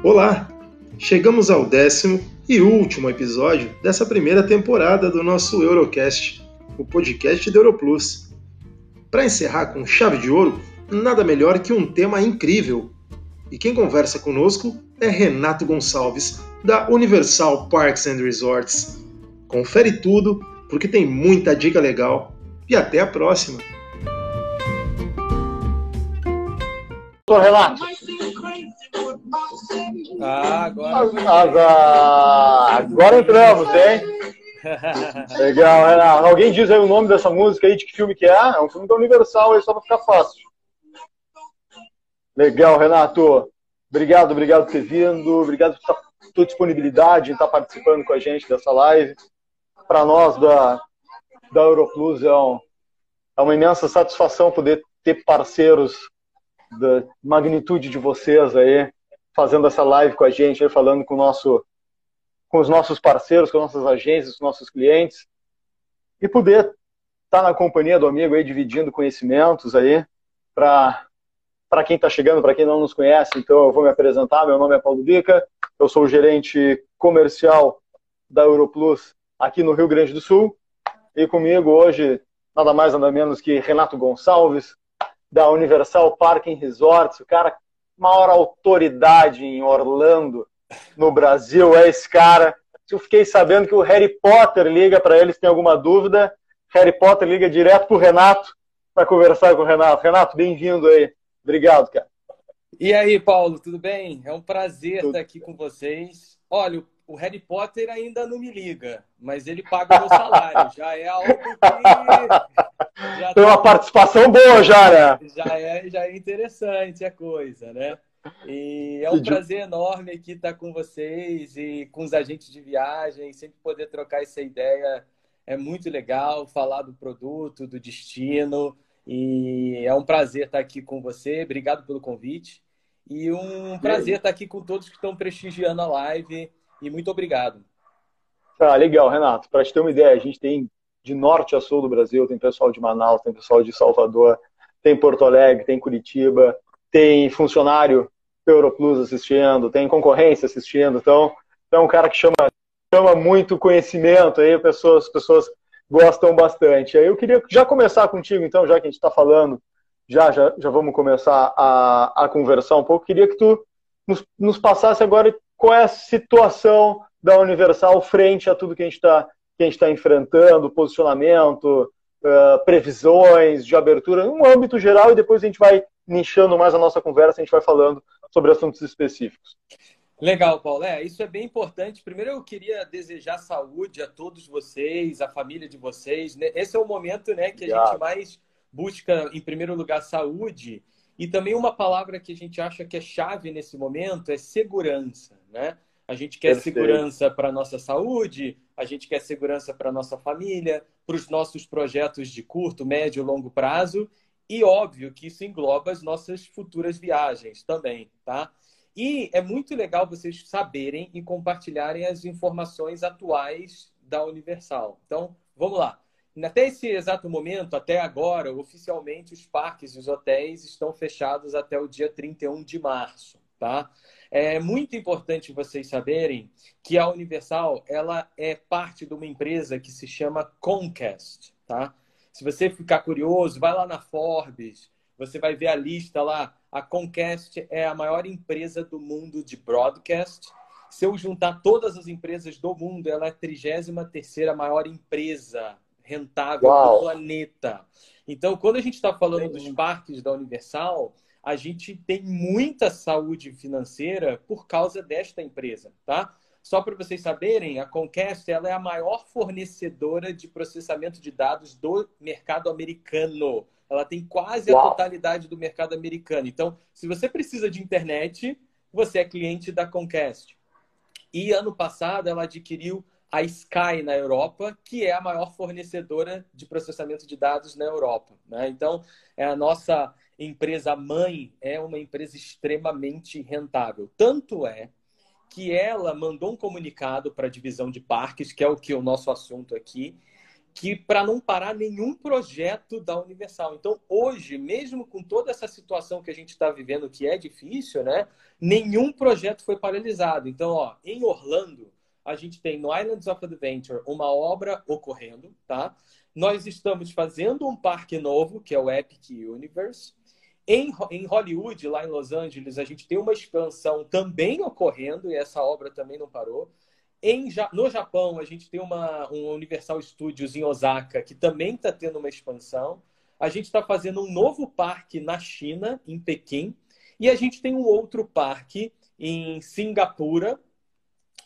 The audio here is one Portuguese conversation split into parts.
Olá! Chegamos ao décimo e último episódio dessa primeira temporada do nosso Eurocast, o podcast da Europlus. Para encerrar com chave de ouro, nada melhor que um tema incrível. E quem conversa conosco é Renato Gonçalves, da Universal Parks and Resorts. Confere tudo, porque tem muita dica legal. E até a próxima! Ô, Renato, Ah, agora. Ah, agora entramos, hein? Legal, Renato. Alguém diz aí o nome dessa música aí, de que filme que é? É um filme da Universal, aí só pra ficar fácil. Legal, Renato. Obrigado, obrigado por ter vindo. Obrigado pela tua disponibilidade em estar participando com a gente dessa live. Para nós da, da Europlus é, um, é uma imensa satisfação poder ter parceiros da magnitude de vocês aí fazendo essa live com a gente, aí, falando com, nosso, com os nossos parceiros, com nossas agências, com nossos clientes, e poder estar tá na companhia do amigo aí, dividindo conhecimentos aí, para para quem está chegando, para quem não nos conhece, então eu vou me apresentar. Meu nome é Paulo Bica, eu sou gerente comercial da Europlus aqui no Rio Grande do Sul. E comigo hoje, nada mais nada menos que Renato Gonçalves, da Universal Parking Resorts, o cara maior autoridade em Orlando, no Brasil, é esse cara. Eu fiquei sabendo que o Harry Potter liga para eles, tem alguma dúvida. Harry Potter liga direto para o Renato para conversar com o Renato. Renato, bem-vindo aí. Obrigado, cara. E aí, Paulo, tudo bem? É um prazer tudo. estar aqui com vocês. Olha, o Harry Potter ainda não me liga, mas ele paga o meu salário. já é algo que. Já Tem uma tá... participação boa já, né? Já é, já é interessante a coisa, né? E é um prazer enorme aqui estar com vocês e com os agentes de viagem, sempre poder trocar essa ideia. É muito legal falar do produto, do destino. E é um prazer estar aqui com você. Obrigado pelo convite. E um prazer estar aqui com todos que estão prestigiando a live e muito obrigado. Tá, legal, Renato. Para te ter uma ideia, a gente tem de norte a sul do Brasil, tem pessoal de Manaus, tem pessoal de Salvador, tem Porto Alegre, tem Curitiba, tem funcionário Europlus assistindo, tem concorrência assistindo. Então, é um cara que chama, chama muito conhecimento aí, pessoas, pessoas gostam bastante. Aí eu queria já começar contigo, então, já que a gente está falando, já, já, já vamos começar a, a conversar um pouco. Queria que tu nos, nos passasse agora qual é a situação da Universal frente a tudo que a gente está tá enfrentando, posicionamento, uh, previsões de abertura, no âmbito geral, e depois a gente vai nichando mais a nossa conversa, a gente vai falando sobre assuntos específicos. Legal, Paulo. É, isso é bem importante. Primeiro, eu queria desejar saúde a todos vocês, a família de vocês. Né? Esse é o momento né, que a gente mais busca, em primeiro lugar, saúde. E também uma palavra que a gente acha que é chave nesse momento é segurança, né? A gente quer Perfeito. segurança para a nossa saúde, a gente quer segurança para a nossa família, para os nossos projetos de curto, médio e longo prazo. E óbvio que isso engloba as nossas futuras viagens também, tá? E é muito legal vocês saberem e compartilharem as informações atuais da Universal. Então, vamos lá. Até esse exato momento, até agora, oficialmente os parques e os hotéis estão fechados até o dia 31 de março, tá? É muito importante vocês saberem que a Universal, ela é parte de uma empresa que se chama Comcast, tá? Se você ficar curioso, vai lá na Forbes, você vai ver a lista lá. A Comcast é a maior empresa do mundo de broadcast. Se eu juntar todas as empresas do mundo, ela é a 33 terceira maior empresa rentável Uau. do planeta. Então, quando a gente está falando dos parques da Universal, a gente tem muita saúde financeira por causa desta empresa, tá? Só para vocês saberem, a Comcast ela é a maior fornecedora de processamento de dados do mercado americano. Ela tem quase Uau. a totalidade do mercado americano. Então, se você precisa de internet, você é cliente da Comcast. E ano passado ela adquiriu a Sky na Europa, que é a maior fornecedora de processamento de dados na Europa. Né? Então, é a nossa empresa mãe é uma empresa extremamente rentável. Tanto é que ela mandou um comunicado para a divisão de parques, que é o que o nosso assunto aqui, que para não parar nenhum projeto da Universal. Então, hoje, mesmo com toda essa situação que a gente está vivendo, que é difícil, né? Nenhum projeto foi paralisado. Então, ó, em Orlando, a gente tem no Islands of Adventure uma obra ocorrendo, tá? Nós estamos fazendo um parque novo, que é o Epic Universe. Em, em Hollywood, lá em Los Angeles, a gente tem uma expansão também ocorrendo, e essa obra também não parou. Em, no Japão, a gente tem uma, um Universal Studios em Osaka, que também está tendo uma expansão. A gente está fazendo um novo parque na China, em Pequim. E a gente tem um outro parque em Singapura,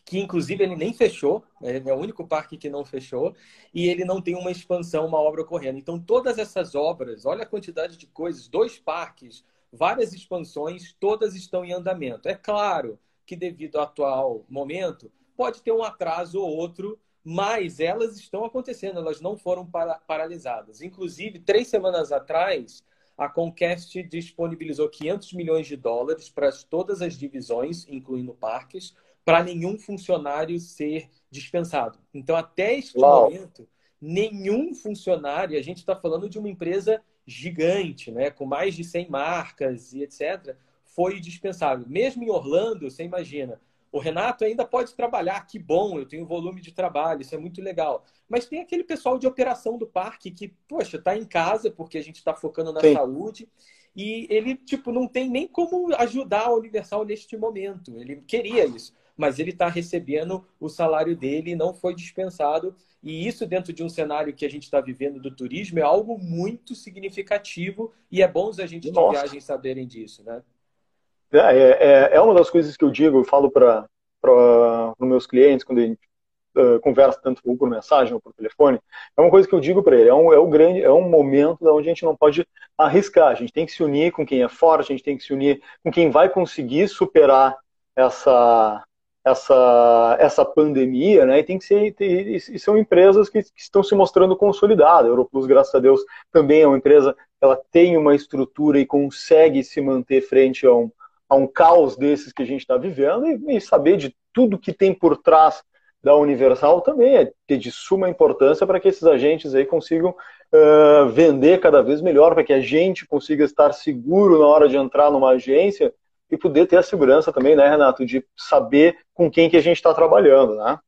que inclusive ele nem fechou, né? é o único parque que não fechou, e ele não tem uma expansão, uma obra ocorrendo. Então, todas essas obras, olha a quantidade de coisas, dois parques, várias expansões, todas estão em andamento. É claro que, devido ao atual momento, pode ter um atraso ou outro, mas elas estão acontecendo, elas não foram para, paralisadas. Inclusive, três semanas atrás, a Comcast disponibilizou 500 milhões de dólares para todas as divisões, incluindo parques, para nenhum funcionário ser dispensado. Então, até este Uau. momento, nenhum funcionário, a gente está falando de uma empresa gigante, né, com mais de 100 marcas e etc., foi dispensado. Mesmo em Orlando, você imagina, o Renato ainda pode trabalhar, que bom, eu tenho volume de trabalho, isso é muito legal. Mas tem aquele pessoal de operação do parque que, poxa, está em casa porque a gente está focando na Sim. saúde e ele, tipo, não tem nem como ajudar a Universal neste momento. Ele queria isso, mas ele está recebendo o salário dele e não foi dispensado. E isso, dentro de um cenário que a gente está vivendo do turismo, é algo muito significativo e é bom os agentes Nossa. de viagem saberem disso, né? É, é, é, é uma das coisas que eu digo, eu falo para os meus clientes, quando a gente uh, conversa tanto por mensagem ou por telefone, é uma coisa que eu digo para ele, é um, é um grande, é um momento onde a gente não pode arriscar, a gente tem que se unir com quem é forte, a gente tem que se unir com quem vai conseguir superar essa, essa, essa pandemia, né? E tem que ser, e são empresas que, que, estão se mostrando consolidadas. A Europlus, graças a Deus, também é uma empresa, ela tem uma estrutura e consegue se manter frente a um, a um caos desses que a gente está vivendo e, e, saber de tudo que tem por trás da Universal também é de suma importância para que esses agentes aí consigam uh, vender cada vez melhor, para que a gente consiga estar seguro na hora de entrar numa agência e poder ter a segurança também, né, Renato, de saber com quem que a gente está trabalhando, né?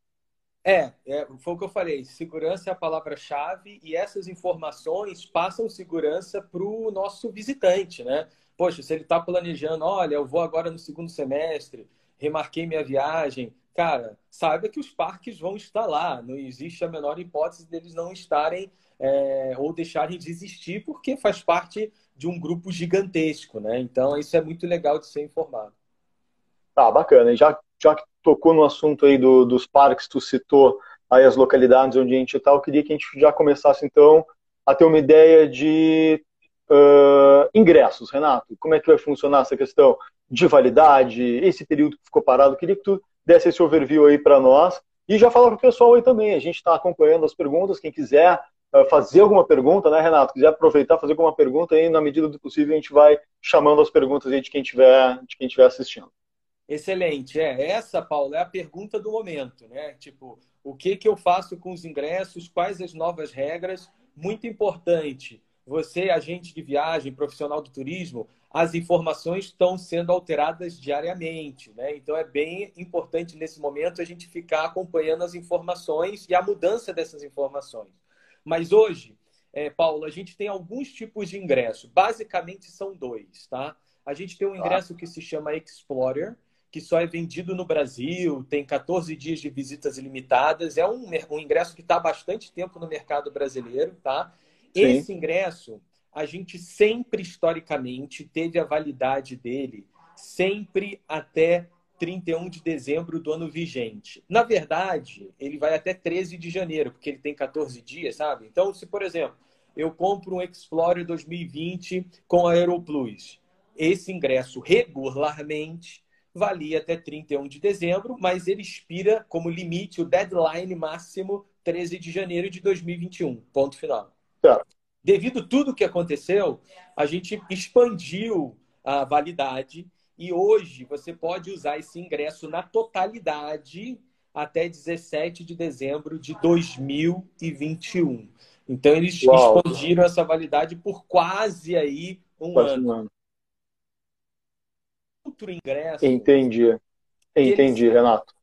É, é, foi o que eu falei. Segurança é a palavra-chave e essas informações passam segurança para o nosso visitante, né? Poxa, se ele está planejando, olha, eu vou agora no segundo semestre, remarquei minha viagem, cara, saiba que os parques vão estar lá. Não existe a menor hipótese deles não estarem é, ou deixarem de existir, porque faz parte de um grupo gigantesco, né? Então, isso é muito legal de ser informado. Tá, bacana. Já, já que tocou no assunto aí do, dos parques, tu citou aí as localidades onde a gente está, eu queria que a gente já começasse, então, a ter uma ideia de Uh, ingressos, Renato, como é que vai funcionar essa questão de validade, esse período que ficou parado? Queria que tu desse esse overview aí para nós e já falar para o pessoal aí também. A gente está acompanhando as perguntas. Quem quiser fazer alguma pergunta, né, Renato? Quiser aproveitar fazer alguma pergunta aí, na medida do possível, a gente vai chamando as perguntas aí de quem tiver, de quem estiver assistindo. Excelente. É, essa, Paulo, é a pergunta do momento, né? Tipo, o que, que eu faço com os ingressos? Quais as novas regras? Muito importante você, agente de viagem, profissional do turismo, as informações estão sendo alteradas diariamente, né? Então é bem importante nesse momento a gente ficar acompanhando as informações e a mudança dessas informações. Mas hoje, é, Paulo, a gente tem alguns tipos de ingresso. Basicamente são dois, tá? A gente tem um tá. ingresso que se chama Explorer, que só é vendido no Brasil, tem 14 dias de visitas ilimitadas. É um, um ingresso que está há bastante tempo no mercado brasileiro, tá? Sim. Esse ingresso, a gente sempre, historicamente, teve a validade dele sempre até 31 de dezembro do ano vigente. Na verdade, ele vai até 13 de janeiro, porque ele tem 14 dias, sabe? Então, se, por exemplo, eu compro um Explorer 2020 com a Aeroplus, esse ingresso regularmente valia até 31 de dezembro, mas ele expira como limite, o deadline máximo, 13 de janeiro de 2021. Ponto final. Devido a tudo que aconteceu, a gente expandiu a validade e hoje você pode usar esse ingresso na totalidade até 17 de dezembro de 2021. Então eles Uau. expandiram essa validade por quase aí um quase ano. Um ano. Outro ingresso. Entendi. Entendi, eles... Renato.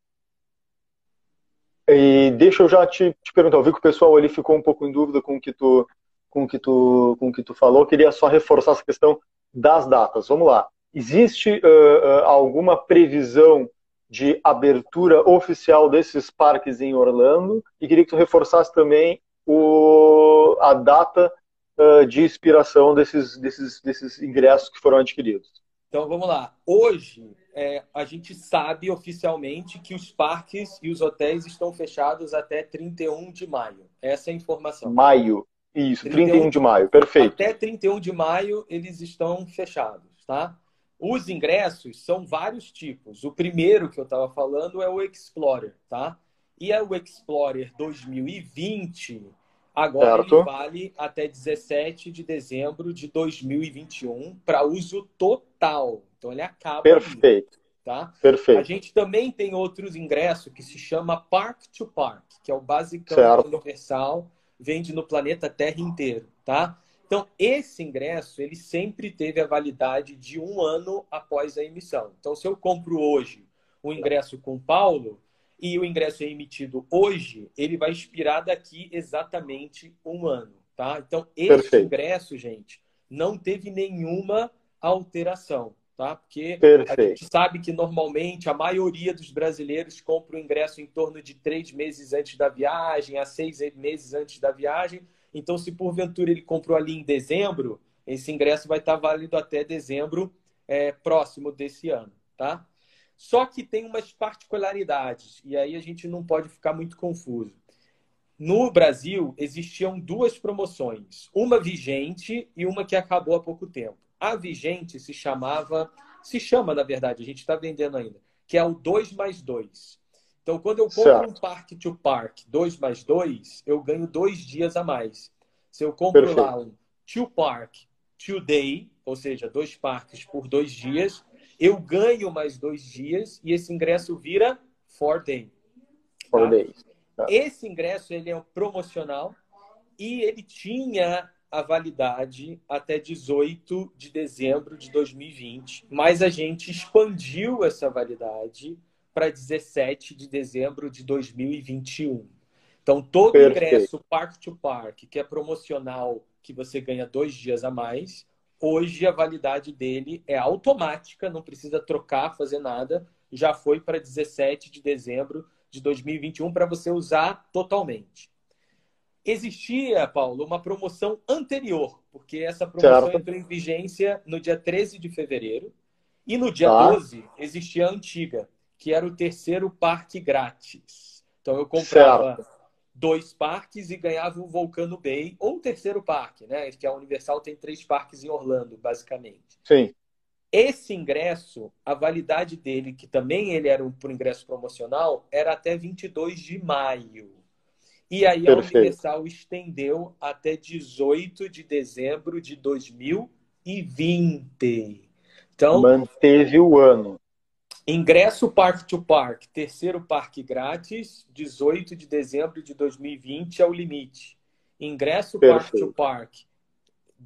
E deixa eu já te, te, perguntar, eu vi que o pessoal ali ficou um pouco em dúvida com o que tu, com o que tu, com o que tu falou. Eu queria só reforçar essa questão das datas. Vamos lá. Existe uh, alguma previsão de abertura oficial desses parques em Orlando? E queria que tu reforçasse também o, a data uh, de expiração desses, desses, desses ingressos que foram adquiridos. Então vamos lá. Hoje é, a gente sabe oficialmente que os parques e os hotéis estão fechados até 31 de maio. Essa é a informação. Maio. Isso, 31, 31 de maio, perfeito. Até 31 de maio eles estão fechados, tá? Os ingressos são vários tipos. O primeiro que eu estava falando é o Explorer, tá? E é o Explorer 2020, agora certo. ele vale até 17 de dezembro de 2021 para uso total. Então ele acaba. Perfeito. Ali, tá? Perfeito. A gente também tem outros ingressos que se chama Park to Park, que é o basicão certo. universal, vende no planeta Terra inteiro, tá? Então, esse ingresso, ele sempre teve a validade de um ano após a emissão. Então, se eu compro hoje o ingresso com Paulo e o ingresso é emitido hoje, ele vai expirar daqui exatamente um ano, tá? Então, esse Perfeito. ingresso, gente, não teve nenhuma alteração, tá? Porque Perfeito. a gente sabe que normalmente a maioria dos brasileiros compra o ingresso em torno de três meses antes da viagem, a seis meses antes da viagem. Então, se porventura ele comprou ali em dezembro, esse ingresso vai estar válido até dezembro é, próximo desse ano, tá? Só que tem umas particularidades, e aí a gente não pode ficar muito confuso. No Brasil, existiam duas promoções, uma vigente e uma que acabou há pouco tempo. A vigente se chamava, se chama, na verdade, a gente está vendendo ainda, que é o 2 mais 2. Então, quando eu compro certo. um Park to Park 2 mais 2, eu ganho dois dias a mais. Se eu compro Perfeito. lá um To Park to Day, ou seja, dois parques por dois dias, eu ganho mais dois dias e esse ingresso vira four day. Four tá? days. Tá. Esse ingresso ele é promocional e ele tinha a validade até 18 de dezembro de 2020, mas a gente expandiu essa validade para 17 de dezembro de 2021. Então, todo Perfeito. ingresso Park to Park, que é promocional, que você ganha dois dias a mais, hoje a validade dele é automática, não precisa trocar, fazer nada, já foi para 17 de dezembro de 2021 para você usar totalmente. Existia, Paulo, uma promoção anterior, porque essa promoção certo. entrou em vigência no dia 13 de fevereiro, e no dia tá. 12 existia a antiga, que era o terceiro parque grátis. Então eu comprava certo. dois parques e ganhava o Volcano Bay, ou o terceiro parque, né? Que a Universal tem três parques em Orlando, basicamente. Sim. Esse ingresso, a validade dele, que também ele era um por ingresso promocional, era até 22 de maio. E aí Perfeito. a Universal estendeu até 18 de dezembro de 2020. Então, manteve o ano. Ingresso Park to Park, terceiro parque grátis, 18 de dezembro de 2020 é o limite. Ingresso Perfeito. Park to Park,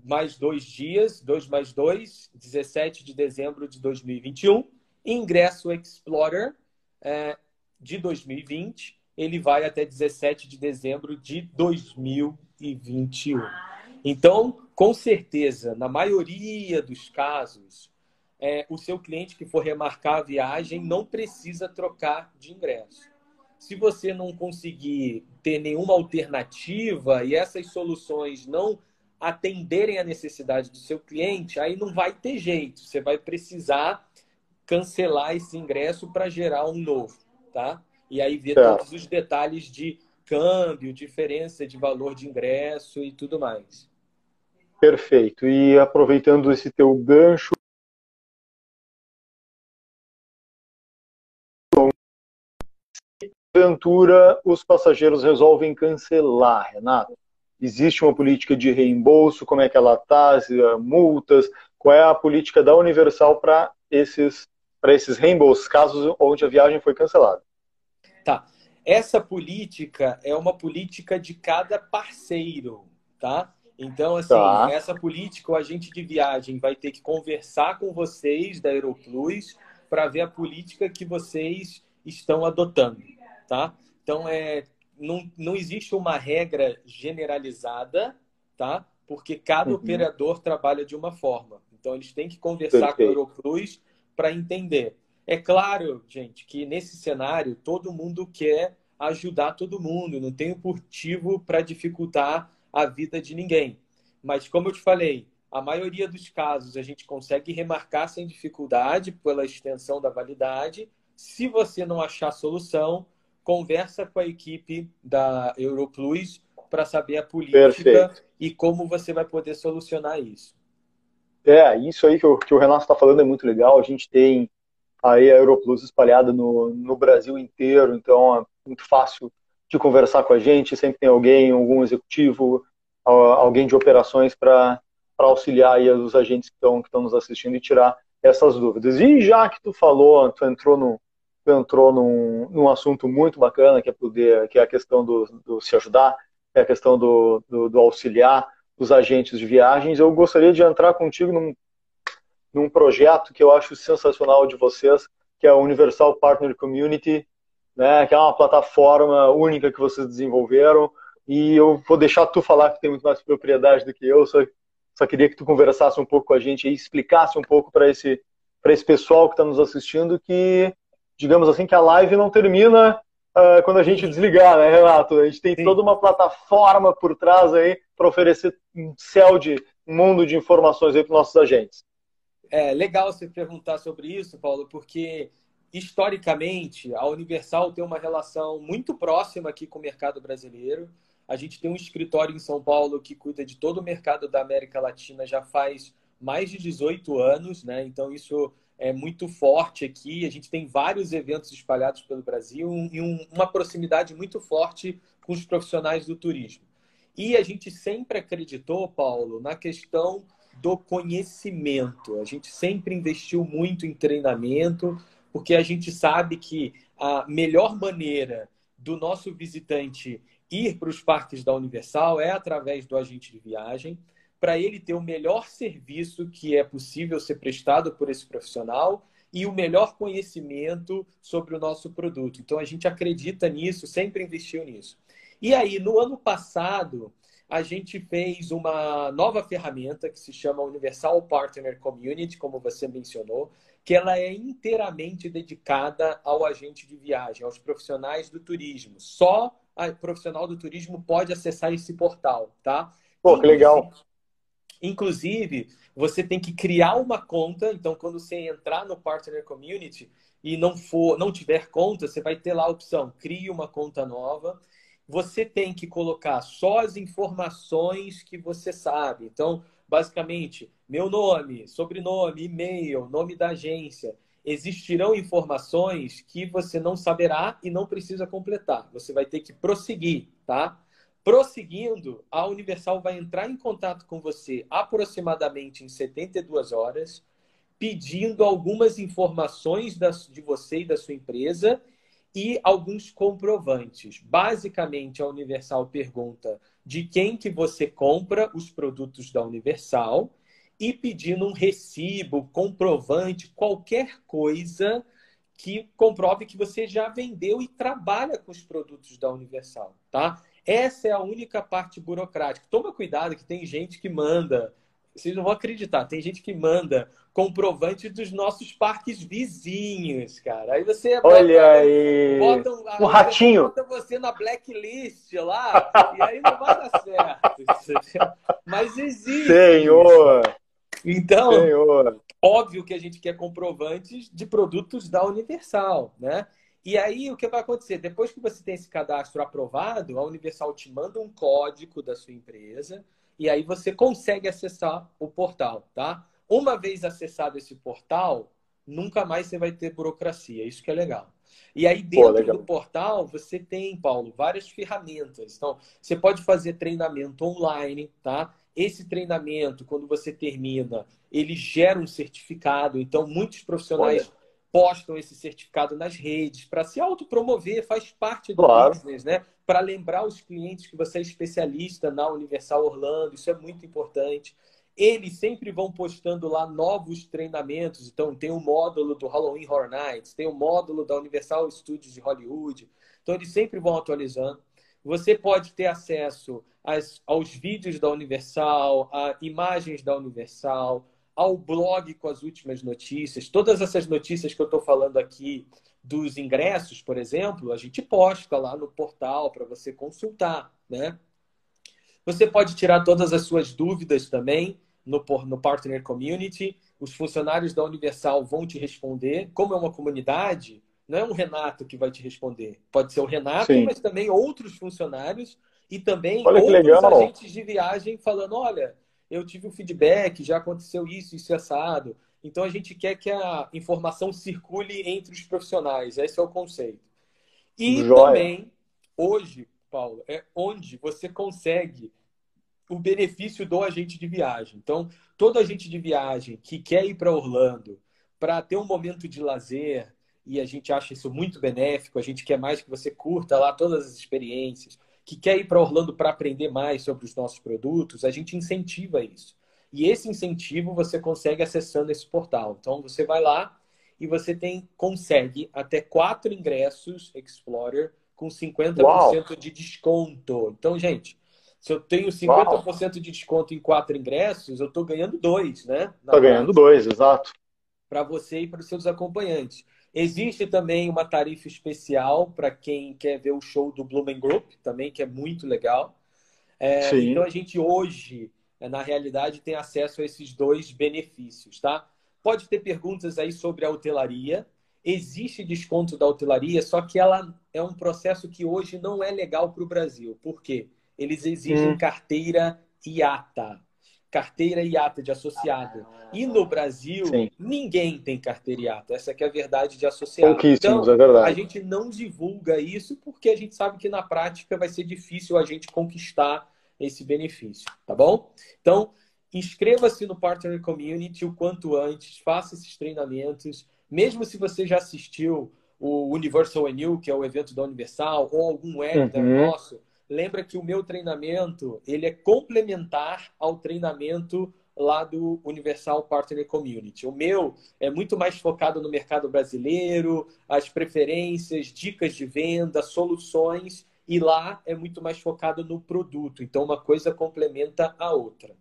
mais dois dias, dois mais dois, 17 de dezembro de 2021. Ingresso Explorer é, de 2020, ele vai até 17 de dezembro de 2021. Então, com certeza, na maioria dos casos, é, o seu cliente que for remarcar a viagem não precisa trocar de ingresso. Se você não conseguir ter nenhuma alternativa e essas soluções não atenderem a necessidade do seu cliente, aí não vai ter jeito. Você vai precisar cancelar esse ingresso para gerar um novo, tá? E aí ver é. todos os detalhes de câmbio, diferença de valor de ingresso e tudo mais. Perfeito. E aproveitando esse teu gancho, porventura os passageiros resolvem cancelar, Renato? Existe uma política de reembolso? Como é que ela está? Multas? Qual é a política da Universal para esses, esses reembolsos, casos onde a viagem foi cancelada? Tá. Essa política é uma política de cada parceiro, tá? Então, assim, tá. essa política, o agente de viagem vai ter que conversar com vocês da Aeroplus para ver a política que vocês estão adotando, tá? Então, é, não, não existe uma regra generalizada, tá? Porque cada uhum. operador trabalha de uma forma. Então, eles têm que conversar Perfeito. com a Aeroplus para entender. É claro, gente, que nesse cenário todo mundo quer ajudar todo mundo, não tem motivo para dificultar a vida de ninguém. Mas, como eu te falei, a maioria dos casos a gente consegue remarcar sem dificuldade pela extensão da validade. Se você não achar solução, conversa com a equipe da Europlus para saber a política Perfeito. e como você vai poder solucionar isso. É, isso aí que o, que o Renato está falando é muito legal. A gente tem aí a Europlus espalhada no, no Brasil inteiro, então é muito fácil de conversar com a gente, sempre tem alguém, algum executivo, alguém de operações para auxiliar aí os agentes que estão que estão nos assistindo e tirar essas dúvidas. E já que tu falou, tu entrou no entrou num, num assunto muito bacana que é poder, que é a questão do, do se ajudar, é a questão do, do, do, auxiliar os agentes de viagens. Eu gostaria de entrar contigo num, num projeto que eu acho sensacional de vocês, que é a Universal Partner Community, né, que é uma plataforma única que vocês desenvolveram. E eu vou deixar tu falar que tem muito mais propriedade do que eu, só, só queria que tu conversasse um pouco com a gente e explicasse um pouco para esse, esse pessoal que está nos assistindo que, digamos assim, que a live não termina uh, quando a gente desligar, né, Renato? A gente tem Sim. toda uma plataforma por trás aí para oferecer um céu de um mundo de informações aí para os nossos agentes. É legal você perguntar sobre isso, Paulo, porque historicamente a Universal tem uma relação muito próxima aqui com o mercado brasileiro. A gente tem um escritório em São Paulo que cuida de todo o mercado da América Latina já faz mais de 18 anos, né? Então isso é muito forte aqui. A gente tem vários eventos espalhados pelo Brasil e um, uma proximidade muito forte com os profissionais do turismo. E a gente sempre acreditou, Paulo, na questão do conhecimento. A gente sempre investiu muito em treinamento, porque a gente sabe que a melhor maneira do nosso visitante ir para os parques da Universal é através do agente de viagem, para ele ter o melhor serviço que é possível ser prestado por esse profissional e o melhor conhecimento sobre o nosso produto. Então a gente acredita nisso, sempre investiu nisso. E aí, no ano passado, a gente fez uma nova ferramenta que se chama Universal Partner Community, como você mencionou, que ela é inteiramente dedicada ao agente de viagem, aos profissionais do turismo. Só a profissional do turismo pode acessar esse portal, tá? Pô, que legal. Inclusive, você tem que criar uma conta. Então, quando você entrar no Partner Community e não for, não tiver conta, você vai ter lá a opção: crie uma conta nova. Você tem que colocar só as informações que você sabe. Então, basicamente, meu nome, sobrenome, e-mail, nome da agência existirão informações que você não saberá e não precisa completar. Você vai ter que prosseguir, tá? Prosseguindo, a Universal vai entrar em contato com você aproximadamente em 72 horas, pedindo algumas informações de você e da sua empresa e alguns comprovantes. Basicamente, a Universal pergunta de quem que você compra os produtos da Universal e pedindo um recibo, comprovante, qualquer coisa que comprove que você já vendeu e trabalha com os produtos da Universal, tá? Essa é a única parte burocrática. Toma cuidado que tem gente que manda, vocês não vão acreditar, tem gente que manda comprovante dos nossos parques vizinhos, cara. Aí você Olha bota, aí. Bota, um ratinho. Bota você na blacklist lá e aí não vai dar certo. Mas existe. Senhor. Então, Senhor. óbvio que a gente quer comprovantes de produtos da Universal, né? E aí, o que vai acontecer? Depois que você tem esse cadastro aprovado, a Universal te manda um código da sua empresa e aí você consegue acessar o portal, tá? Uma vez acessado esse portal, nunca mais você vai ter burocracia. Isso que é legal. E aí, dentro Pô, do portal, você tem, Paulo, várias ferramentas. Então, você pode fazer treinamento online, tá? Esse treinamento, quando você termina, ele gera um certificado. Então, muitos profissionais Olha. Postam esse certificado nas redes para se autopromover, faz parte do claro. business, né? Para lembrar os clientes que você é especialista na Universal Orlando, isso é muito importante. Eles sempre vão postando lá novos treinamentos. Então, tem o um módulo do Halloween Horror Nights, tem o um módulo da Universal Studios de Hollywood. Então, eles sempre vão atualizando. Você pode ter acesso às, aos vídeos da Universal, a imagens da Universal, ao blog com as últimas notícias. Todas essas notícias que eu estou falando aqui dos ingressos, por exemplo, a gente posta lá no portal para você consultar, né? Você pode tirar todas as suas dúvidas também no, no Partner Community. Os funcionários da Universal vão te responder. Como é uma comunidade, não é um Renato que vai te responder. Pode ser o Renato, Sim. mas também outros funcionários e também olha outros agentes de viagem falando, olha, eu tive um feedback, já aconteceu isso, isso e assado. Então a gente quer que a informação circule entre os profissionais. Esse é o conceito. E Joia. também, hoje, Paulo, é onde você consegue o benefício do agente de viagem. Então, todo agente de viagem que quer ir para Orlando para ter um momento de lazer, e a gente acha isso muito benéfico, a gente quer mais que você curta lá todas as experiências, que quer ir para Orlando para aprender mais sobre os nossos produtos, a gente incentiva isso. E esse incentivo você consegue acessando esse portal. Então você vai lá e você tem consegue até quatro ingressos Explorer com 50% Uau. de desconto. Então, gente, se eu tenho 50% Uau. de desconto em quatro ingressos, eu estou ganhando dois, né? Estou ganhando dois, exato. Para você e para os seus acompanhantes. Existe também uma tarifa especial para quem quer ver o show do Blumen Group, também, que é muito legal. É, então a gente hoje, é, na realidade, tem acesso a esses dois benefícios, tá? Pode ter perguntas aí sobre a hotelaria. Existe desconto da hotelaria, só que ela é um processo que hoje não é legal para o Brasil. Por quê? Eles exigem hum. carteira IATA carteira IATA de associado. E no Brasil, Sim. ninguém tem carteira IATA. Essa é a verdade de associado. Pouquíssimos, então, é verdade. A gente não divulga isso porque a gente sabe que na prática vai ser difícil a gente conquistar esse benefício, tá bom? Então, inscreva-se no Partner Community o quanto antes, faça esses treinamentos. Mesmo se você já assistiu o Universal New, que é o evento da Universal, ou algum webinar uhum. nosso, lembra que o meu treinamento ele é complementar ao treinamento lá do Universal Partner Community. O meu é muito mais focado no mercado brasileiro, as preferências, dicas de venda, soluções, e lá é muito mais focado no produto. Então, uma coisa complementa a outra.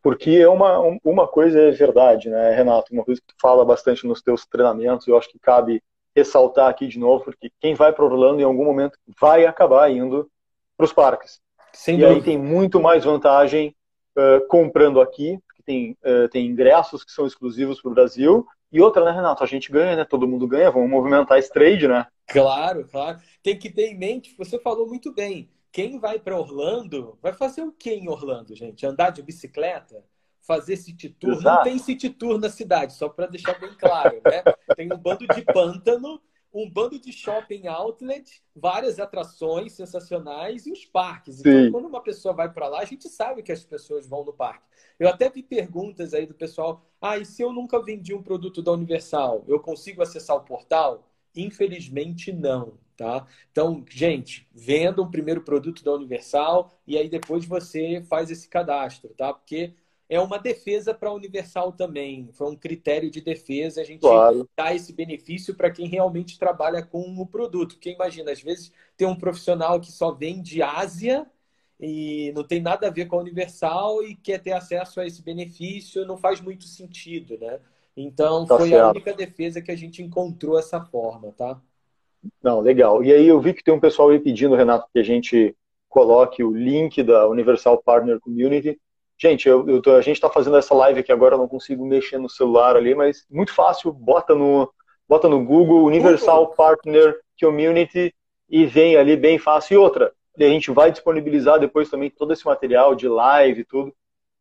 Porque é uma, uma coisa é verdade, né, Renato? Uma coisa que tu fala bastante nos teus treinamentos, eu acho que cabe ressaltar aqui de novo, porque quem vai para Orlando em algum momento vai acabar indo para os parques. Sem e dúvida. aí tem muito mais vantagem uh, comprando aqui, porque tem, uh, tem ingressos que são exclusivos para o Brasil. E outra, né, Renato? A gente ganha, né? Todo mundo ganha, vamos movimentar esse trade, né? Claro, claro. Tem que ter em mente, você falou muito bem. Quem vai para Orlando vai fazer o que em Orlando, gente? Andar de bicicleta? Fazer city tour? Exato. Não tem city tour na cidade, só para deixar bem claro, né? Tem um bando de pântano um bando de shopping outlet, várias atrações sensacionais e os parques. Então, Sim. Quando uma pessoa vai para lá, a gente sabe que as pessoas vão no parque. Eu até vi perguntas aí do pessoal: ah, e se eu nunca vendi um produto da Universal, eu consigo acessar o portal? Infelizmente, não. Tá? Então, gente, venda um primeiro produto da Universal e aí depois você faz esse cadastro, tá? Porque é uma defesa para a Universal também. Foi um critério de defesa a gente claro. dar esse benefício para quem realmente trabalha com o produto. Porque imagina, às vezes tem um profissional que só vem de Ásia e não tem nada a ver com a Universal e quer ter acesso a esse benefício, não faz muito sentido, né? Então tá foi certo. a única defesa que a gente encontrou essa forma, tá? Não, legal. E aí eu vi que tem um pessoal aí pedindo, Renato, que a gente coloque o link da Universal Partner Community Gente, eu, eu tô, a gente está fazendo essa live aqui agora, eu não consigo mexer no celular ali, mas muito fácil, bota no, bota no Google Universal. Partner Community e vem ali bem fácil. E outra, a gente vai disponibilizar depois também todo esse material de live e tudo.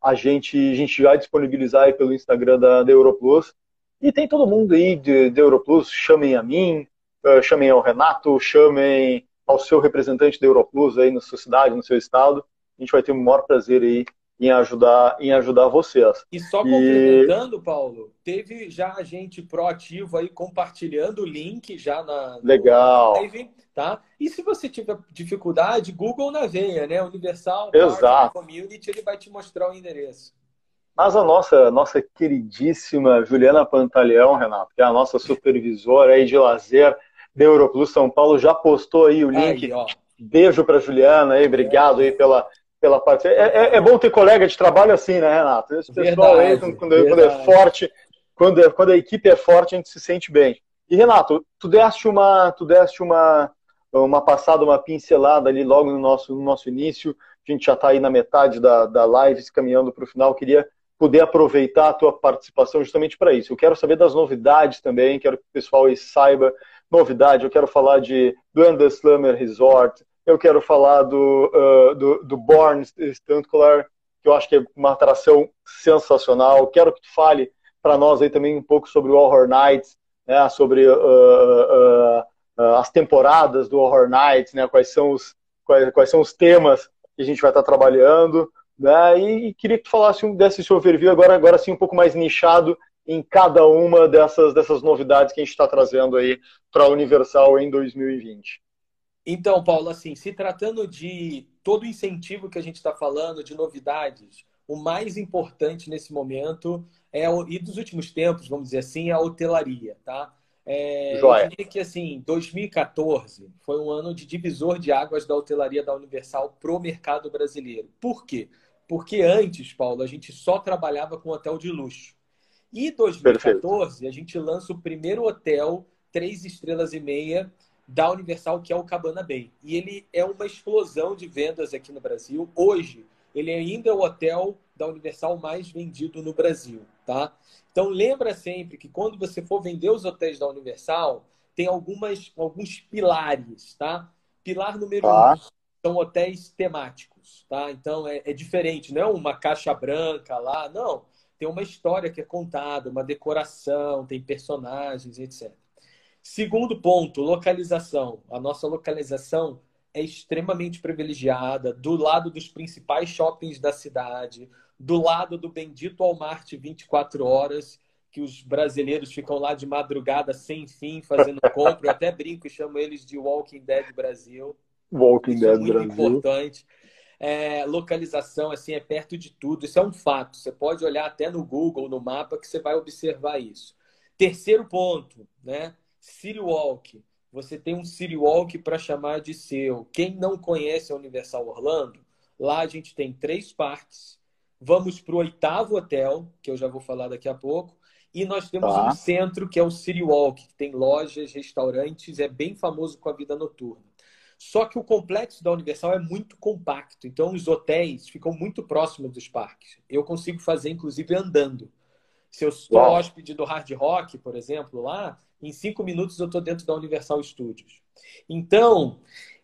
A gente, a gente vai disponibilizar aí pelo Instagram da, da Europlus. E tem todo mundo aí de, de Europlus, chamem a mim, uh, chamem ao Renato, chamem ao seu representante da Europlus aí na sua cidade, no seu estado. A gente vai ter o maior prazer aí em ajudar, em ajudar vocês. E só complementando, e... Paulo, teve já gente proativo aí compartilhando o link já na Legal. live, tá? E se você tiver dificuldade, Google na veia, né? Universal Exato. Community, ele vai te mostrar o endereço. Mas a nossa, nossa queridíssima Juliana Pantaleão, Renato, que é a nossa supervisora aí de lazer da Europlus São Paulo, já postou aí o link. Aí, Beijo para Juliana aí, obrigado aí pela, pela parte. É, é, é, bom ter colega de trabalho assim, né, Renato? Esse pessoal verdade, aí, quando, quando, é forte, quando, é, quando a equipe é forte, a gente se sente bem. E, Renato, tu deste uma, tu deste uma, uma passada, uma pincelada ali logo no nosso, no nosso início. A gente já está aí na metade da, da live, caminhando para o final. Queria poder aproveitar a tua participação justamente para isso. Eu quero saber das novidades também, quero que o pessoal aí saiba novidade. Eu quero falar de, do Slammer Resort, eu quero falar do, uh, do, do Born Stuntcular, que eu acho que é uma atração sensacional. Quero que tu fale para nós aí também um pouco sobre o Horror Nights, né, sobre uh, uh, as temporadas do Horror Nights, né, quais são os quais, quais são os temas que a gente vai estar trabalhando, né, e, e queria que tu falasse desse seu overview agora agora sim um pouco mais nichado em cada uma dessas dessas novidades que a gente está trazendo aí para a Universal em 2020. Então, Paulo, assim, se tratando de todo o incentivo que a gente está falando, de novidades, o mais importante nesse momento é e dos últimos tempos, vamos dizer assim, é a hotelaria, tá? É, Joia. eu diria que assim, 2014 foi um ano de divisor de águas da hotelaria da Universal pro mercado brasileiro. Por quê? Porque antes, Paulo, a gente só trabalhava com hotel de luxo. E 2014 Perfeito. a gente lança o primeiro hotel três estrelas e meia da Universal, que é o Cabana Bay. E ele é uma explosão de vendas aqui no Brasil. Hoje, ele ainda é o hotel da Universal mais vendido no Brasil, tá? Então, lembra sempre que quando você for vender os hotéis da Universal, tem algumas, alguns pilares, tá? Pilar número tá. um são hotéis temáticos, tá? Então, é, é diferente, não é uma caixa branca lá, não. Tem uma história que é contada, uma decoração, tem personagens, etc. Segundo ponto, localização. A nossa localização é extremamente privilegiada, do lado dos principais shoppings da cidade, do lado do bendito Walmart 24 horas, que os brasileiros ficam lá de madrugada sem fim fazendo compra. Eu até brinco e chamo eles de Walking Dead Brasil. Walking Isso é Dead é muito Brasil. importante. É, localização, assim, é perto de tudo. Isso é um fato. Você pode olhar até no Google, no mapa, que você vai observar isso. Terceiro ponto, né? City Walk. Você tem um City Walk para chamar de seu. Quem não conhece a Universal Orlando, lá a gente tem três parques. Vamos para o oitavo hotel, que eu já vou falar daqui a pouco. E nós temos tá. um centro que é o City Walk, que tem lojas, restaurantes, é bem famoso com a vida noturna. Só que o complexo da Universal é muito compacto, então os hotéis ficam muito próximos dos parques. Eu consigo fazer, inclusive, andando. Se eu sou hóspede do Hard Rock, por exemplo, lá, em cinco minutos eu estou dentro da Universal Studios. Então,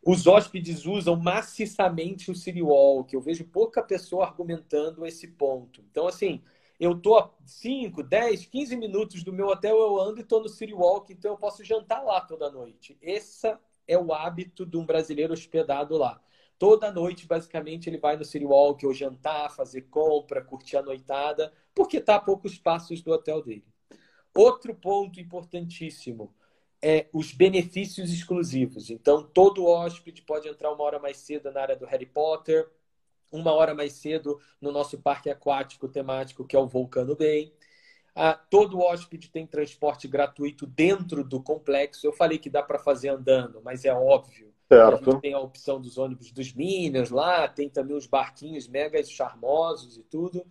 os hóspedes usam maciçamente o City Walk. Eu vejo pouca pessoa argumentando esse ponto. Então, assim, eu estou a 5, 10, 15 minutos do meu hotel, eu ando e estou no City Walk, então eu posso jantar lá toda noite. Esse é o hábito de um brasileiro hospedado lá. Toda noite, basicamente, ele vai no City Walk ou jantar, fazer compra, curtir a noitada, porque está a poucos passos do hotel dele. Outro ponto importantíssimo é os benefícios exclusivos. Então, todo hóspede pode entrar uma hora mais cedo na área do Harry Potter, uma hora mais cedo no nosso parque aquático temático, que é o Vulcano Bay. Ah, todo hóspede tem transporte gratuito dentro do complexo. Eu falei que dá para fazer andando, mas é óbvio Certo. A gente tem a opção dos ônibus dos Minions lá, tem também os barquinhos mega charmosos e tudo.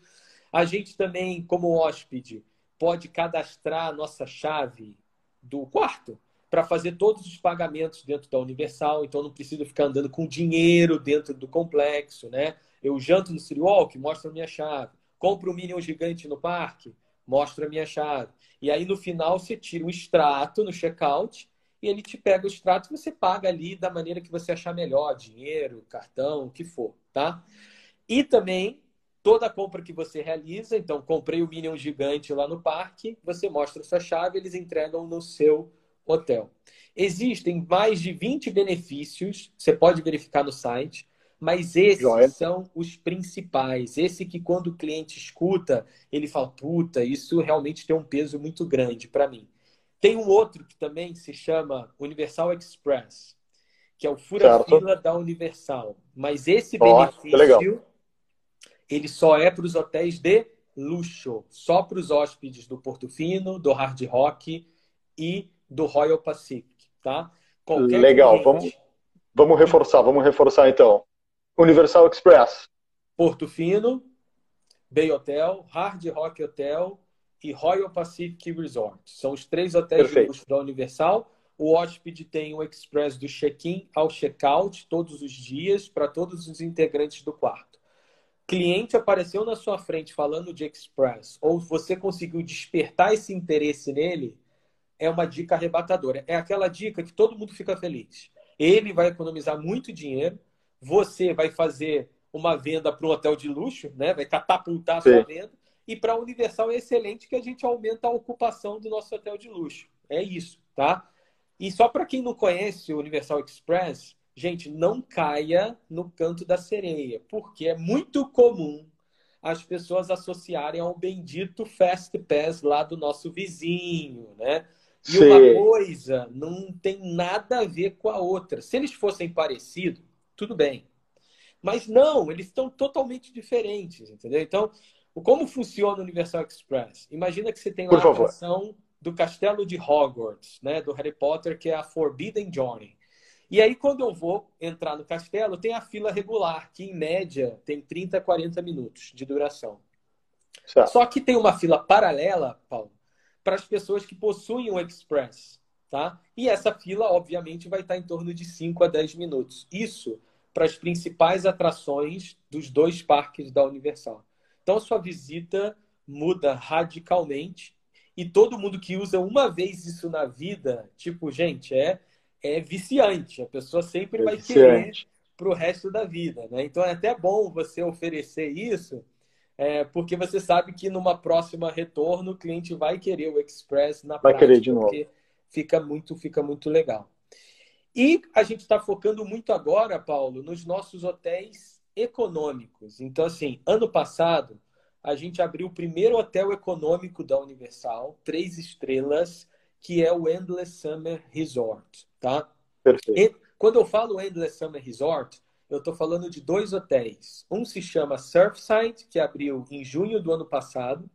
A gente também, como hóspede, pode cadastrar a nossa chave do quarto para fazer todos os pagamentos dentro da Universal, então não preciso ficar andando com dinheiro dentro do complexo, né? Eu janto no City Walk, mostro a minha chave. Compro um Minion gigante no parque, mostro a minha chave. E aí no final você tira um extrato no checkout e ele te pega o extrato e você paga ali da maneira que você achar melhor, dinheiro, cartão, o que for, tá? E também toda compra que você realiza, então comprei o Minion gigante lá no parque, você mostra sua chave, eles entregam no seu hotel. Existem mais de 20 benefícios, você pode verificar no site, Mas esses Joia. são os principais. Esse que quando o cliente escuta, ele fala, puta, isso realmente tem um peso muito grande para mim. Tem um outro que também se chama Universal Express, que é o fura-fila da Universal. Mas esse benefício, ele só é para os hotéis de luxo, só para os hóspedes do Portofino, do Hard Rock e do Royal Pacific, tá? Qualquer Legal, cliente... vamos, vamos reforçar, vamos reforçar então. Universal Express. Portofino, Bay Hotel, Hard Rock Hotel e Royal Pacific Resort. São os três hotéis Perfeito. de luxo da Universal. O hóspede tem o Express do check-in ao check-out todos os dias para todos os integrantes do quarto cliente apareceu na sua frente falando de Express, ou você conseguiu despertar esse interesse nele, é uma dica arrebatadora. É aquela dica que todo mundo fica feliz. Ele vai economizar muito dinheiro, você vai fazer uma venda para um hotel de luxo, né? vai catapultar a sua Sim. venda, e para a Universal é excelente que a gente aumenta a ocupação do nosso hotel de luxo. É isso, tá? E só para quem não conhece o Universal Express, Gente, não caia no canto da sereia, porque é muito comum as pessoas associarem ao bendito Fast Pass lá do nosso vizinho, né? E Sim. uma coisa não tem nada a ver com a outra. Se eles fossem parecidos, tudo bem. Mas não, eles estão totalmente diferentes, entendeu? Então, como funciona o Universal Express? Imagina que você tem lá a atração do Castelo de Hogwarts, né, do Harry Potter, que é a Forbidden Journey. E aí, quando eu vou entrar no castelo, tem a fila regular, que em média tem 30, 40 minutos de duração. Certo. Só que tem uma fila paralela, Paulo, para as pessoas que possuem o Express. Tá? E essa fila, obviamente, vai estar em torno de 5 a 10 minutos. Isso para as principais atrações dos dois parques da Universal. Então, sua visita muda radicalmente. E todo mundo que usa uma vez isso na vida, tipo, gente, é é viciante. A pessoa sempre é vai viciante. querer para o resto da vida. Né? Então é até bom você oferecer isso, é, porque você sabe que numa próxima retorno o cliente vai querer o Express na vai prática, querer de novo. porque fica muito, fica muito legal. E a gente está focando muito agora, Paulo, nos nossos hotéis econômicos. Então, assim, ano passado a gente abriu o primeiro hotel econômico da Universal, três estrelas, que é o Endless Summer Resort, tá? Perfeito. E, quando eu falo Endless Summer Resort, eu estou falando de dois hotéis. Um se chama Surfside, que abriu em junho do ano passado,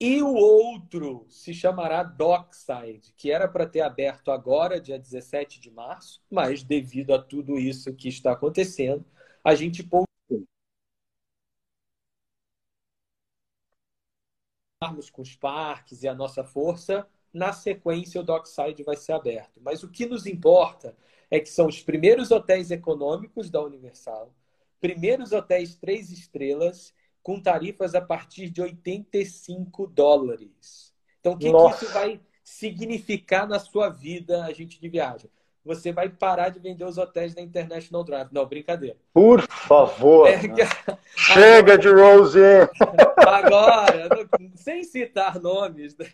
e o outro se chamará Dockside, que era para ter aberto agora, dia 17 de março, mas devido a tudo isso que está acontecendo, a gente poupou com os parques e a nossa força, na sequência o Dockside vai ser aberto. Mas o que nos importa é que são os primeiros hotéis econômicos da Universal, primeiros hotéis três estrelas, com tarifas a partir de 85 dólares. Então, o que, que isso vai significar na sua vida, a gente de viagem? Você vai parar de vender os hotéis da International Drive. Não, brincadeira. Por favor. Pega... Chega de Rose! Agora, sem citar nomes, né?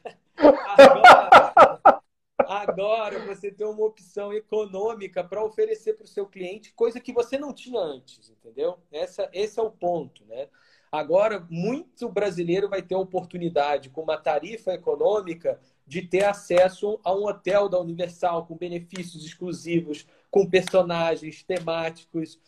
Agora, agora você tem uma opção econômica para oferecer para o seu cliente, coisa que você não tinha antes, entendeu? Essa, esse é o ponto, né? Agora, muito brasileiro vai ter a oportunidade, com uma tarifa econômica, de ter acesso a um hotel da Universal com benefícios exclusivos, com personagens temáticos.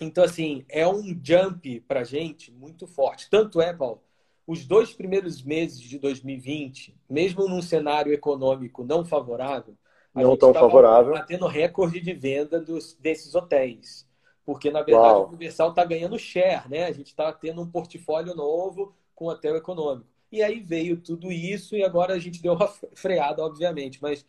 Então, assim, é um jump para gente muito forte. Tanto é, Paulo, os dois primeiros meses de 2020, mesmo num cenário econômico não favorável, a não tão favorável, batendo recorde de venda dos, desses hotéis. Porque, na verdade, Uau. o Universal está ganhando share, né? A gente está tendo um portfólio novo com hotel econômico. E aí veio tudo isso e agora a gente deu uma freada, obviamente. Mas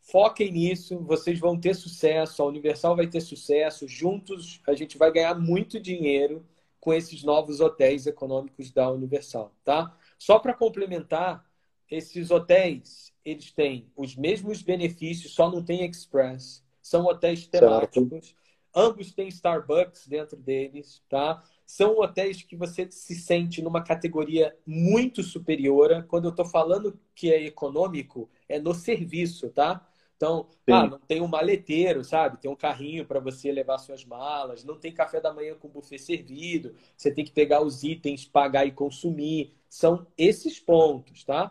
foquem nisso, vocês vão ter sucesso, a Universal vai ter sucesso, juntos a gente vai ganhar muito dinheiro com esses novos hotéis econômicos da Universal, tá? Só para complementar, esses hotéis, eles têm os mesmos benefícios, só não tem Express. São hotéis temáticos. Certo. Ambos têm Starbucks dentro deles, tá? São hotéis que você se sente numa categoria muito superior. Quando eu estou falando que é econômico, é no serviço, tá? Então, ah, não tem um maleteiro, sabe? Tem um carrinho para você levar suas malas, não tem café da manhã com buffet servido, você tem que pegar os itens, pagar e consumir. São esses pontos, tá?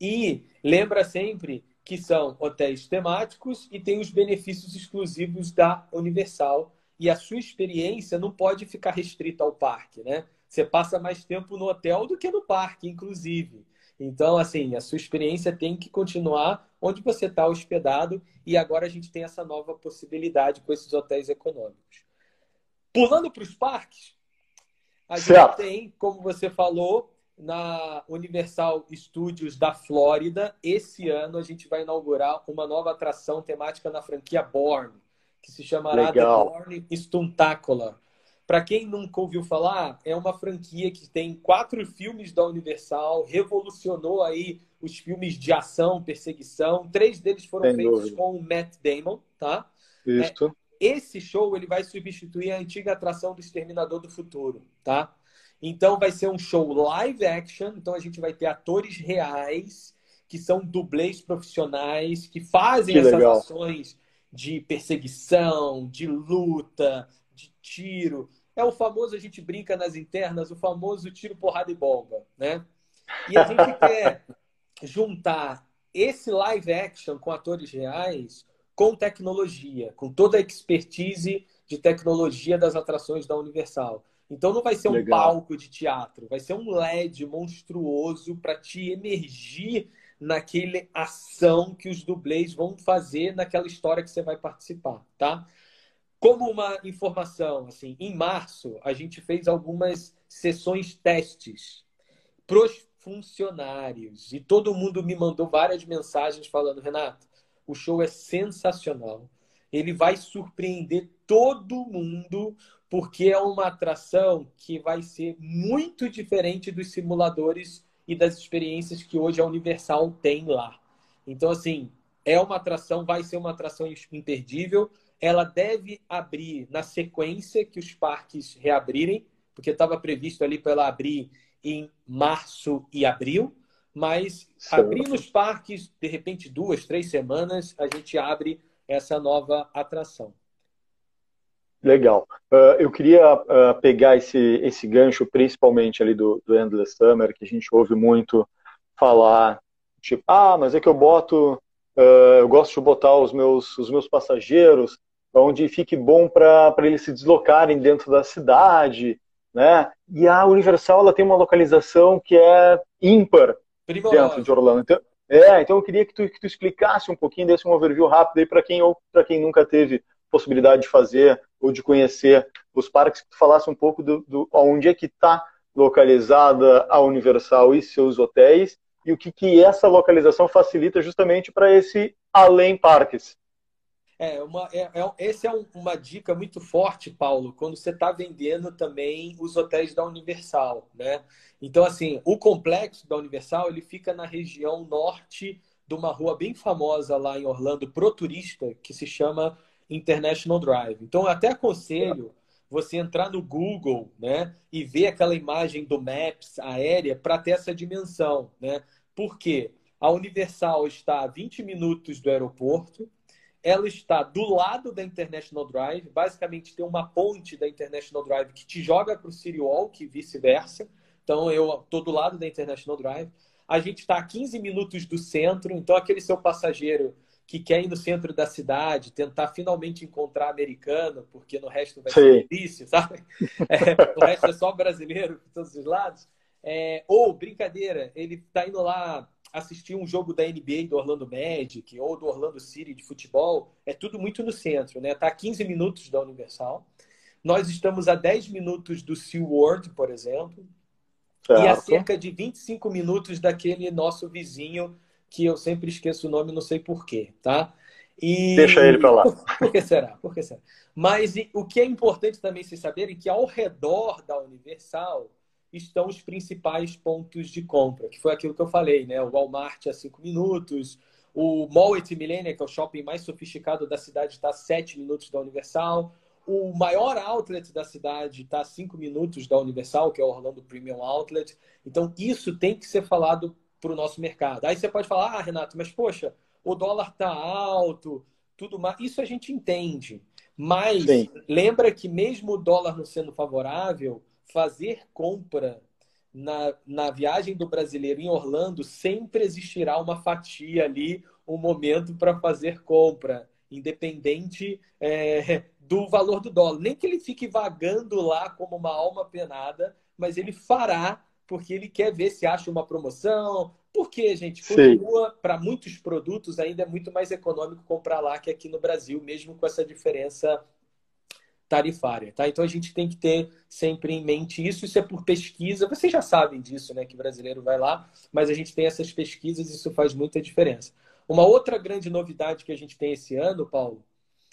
E lembra sempre que são hotéis temáticos e tem os benefícios exclusivos da Universal. E a sua experiência não pode ficar restrita ao parque, né? Você passa mais tempo no hotel do que no parque, inclusive. Então, assim, a sua experiência tem que continuar onde você está hospedado e agora a gente tem essa nova possibilidade com esses hotéis econômicos. Pulando para os parques, a certo. gente tem, como você falou, na Universal Studios da Flórida, esse ano a gente vai inaugurar uma nova atração temática na franquia Born, que se chamará Legal. The Born Stuntacular. Para quem nunca ouviu falar, é uma franquia que tem quatro filmes da Universal, revolucionou aí os filmes de ação, perseguição. Três deles foram Sem feitos dúvida. com o Matt Damon, tá? Isso. É, esse show ele vai substituir a antiga atração do Exterminador do Futuro, tá? Então vai ser um show live action, então a gente vai ter atores reais que são dublês profissionais que fazem que essas legal. ações de perseguição, de luta, de tiro. É o famoso, a gente brinca nas internas, o famoso tiro, porrada e bomba, né? E a gente quer juntar esse live action com atores reais com tecnologia, com toda a expertise de tecnologia das atrações da Universal. Então não vai ser um Legal. palco de teatro, vai ser um LED monstruoso para te emergir naquele ação que os dublês vão fazer naquela história que você vai participar, tá? Como uma informação, assim, em março a gente fez algumas sessões testes pros funcionários e todo mundo me mandou várias mensagens falando, Renato, o show é sensacional. Ele vai surpreender todo mundo porque é uma atração que vai ser muito diferente dos simuladores e das experiências que hoje a Universal tem lá. Então, assim, é uma atração, vai ser uma atração imperdível. Ela deve abrir na sequência que os parques reabrirem, porque estava previsto ali para ela abrir em março e abril, mas abrir nos parques, de repente, duas, três semanas, a gente abre essa nova atração. Legal. Uh, eu queria uh, pegar esse, esse gancho, principalmente ali do, do Endless Summer, que a gente ouve muito falar, tipo, ah, mas é que eu boto, uh, eu gosto de botar os meus, os meus passageiros onde fique bom para eles se deslocarem dentro da cidade, né? E a Universal ela tem uma localização que é ímpar dentro de Orlando. Então, é, então eu queria que tu, que tu explicasse um pouquinho, desse um overview rápido aí para quem, para quem nunca teve possibilidade de fazer ou de conhecer os parques, que tu falasse um pouco do, do onde é que está localizada a Universal e seus hotéis e o que, que essa localização facilita justamente para esse além parques. É, uma, é, é, essa é um, uma dica muito forte, Paulo, quando você está vendendo também os hotéis da Universal, né? Então, assim, o complexo da Universal, ele fica na região norte de uma rua bem famosa lá em Orlando, pro turista, que se chama International Drive. Então, até aconselho você entrar no Google né, e ver aquela imagem do Maps aérea para ter essa dimensão. Né? Por quê? A Universal está a 20 minutos do aeroporto, ela está do lado da International Drive, basicamente tem uma ponte da International Drive que te joga para o City Walk e vice-versa. Então, eu estou do lado da International Drive. A gente está a 15 minutos do centro, então aquele seu passageiro que quer ir no centro da cidade, tentar finalmente encontrar americano, porque no resto vai ser difícil, sabe? É, o resto é só brasileiro por todos os lados. É, ou, brincadeira, ele está indo lá assistir um jogo da NBA do Orlando Magic ou do Orlando City de futebol, é tudo muito no centro, né? Está a 15 minutos da Universal. Nós estamos a 10 minutos do SeaWorld, por exemplo, certo. e a cerca de 25 minutos daquele nosso vizinho que eu sempre esqueço o nome, não sei porquê, tá? E... Deixa ele para lá. Por que será? Por que será? Mas e, o que é importante também se saber é que ao redor da Universal estão os principais pontos de compra, que foi aquilo que eu falei, né? O Walmart a cinco minutos, o Mall Millennium, que é o shopping mais sofisticado da cidade, está a sete minutos da Universal. O maior outlet da cidade está a cinco minutos da Universal, que é o Orlando Premium Outlet. Então, isso tem que ser falado para o nosso mercado. Aí você pode falar, ah, Renato, mas poxa, o dólar está alto, tudo mais. Isso a gente entende. Mas Sim. lembra que mesmo o dólar não sendo favorável, fazer compra na, na viagem do brasileiro em Orlando sempre existirá uma fatia ali, um momento para fazer compra, independente é, do valor do dólar. Nem que ele fique vagando lá como uma alma penada, mas ele fará porque ele quer ver se acha uma promoção. Porque, gente, continua, para muitos produtos, ainda é muito mais econômico comprar lá que aqui no Brasil, mesmo com essa diferença tarifária, tá? Então a gente tem que ter sempre em mente isso. Isso é por pesquisa. Vocês já sabem disso, né? Que brasileiro vai lá, mas a gente tem essas pesquisas e isso faz muita diferença. Uma outra grande novidade que a gente tem esse ano, Paulo,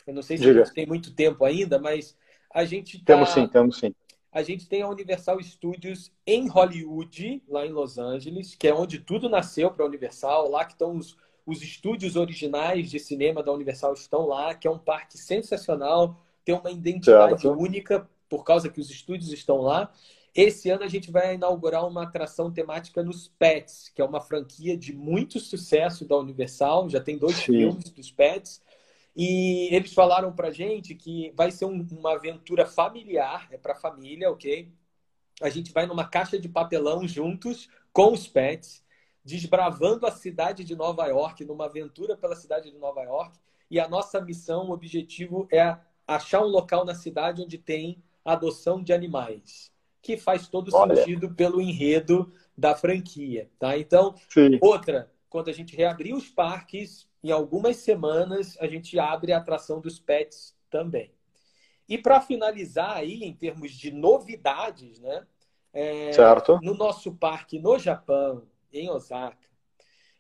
eu não sei se Diga. a gente tem muito tempo ainda, mas a gente tá... temos sim, temos sim a gente tem a Universal Studios em Hollywood, lá em Los Angeles, que é onde tudo nasceu para a Universal, lá que estão os, os estúdios originais de cinema da Universal estão lá, que é um parque sensacional, tem uma identidade certo. única por causa que os estúdios estão lá. Esse ano a gente vai inaugurar uma atração temática nos Pets, que é uma franquia de muito sucesso da Universal, já tem dois Sim. filmes dos Pets. E eles falaram pra gente que vai ser um, uma aventura familiar, é pra família, ok? A gente vai numa caixa de papelão juntos com os pets, desbravando a cidade de Nova York, numa aventura pela cidade de Nova York. E a nossa missão, o objetivo é achar um local na cidade onde tem adoção de animais, que faz todo Olha. sentido pelo enredo da franquia, tá? Então, Sim. outra, quando a gente reabrir os parques, em algumas semanas a gente abre a atração dos pets também. E para finalizar aí, em termos de novidades, né? É, certo. No nosso parque no Japão, em Osaka,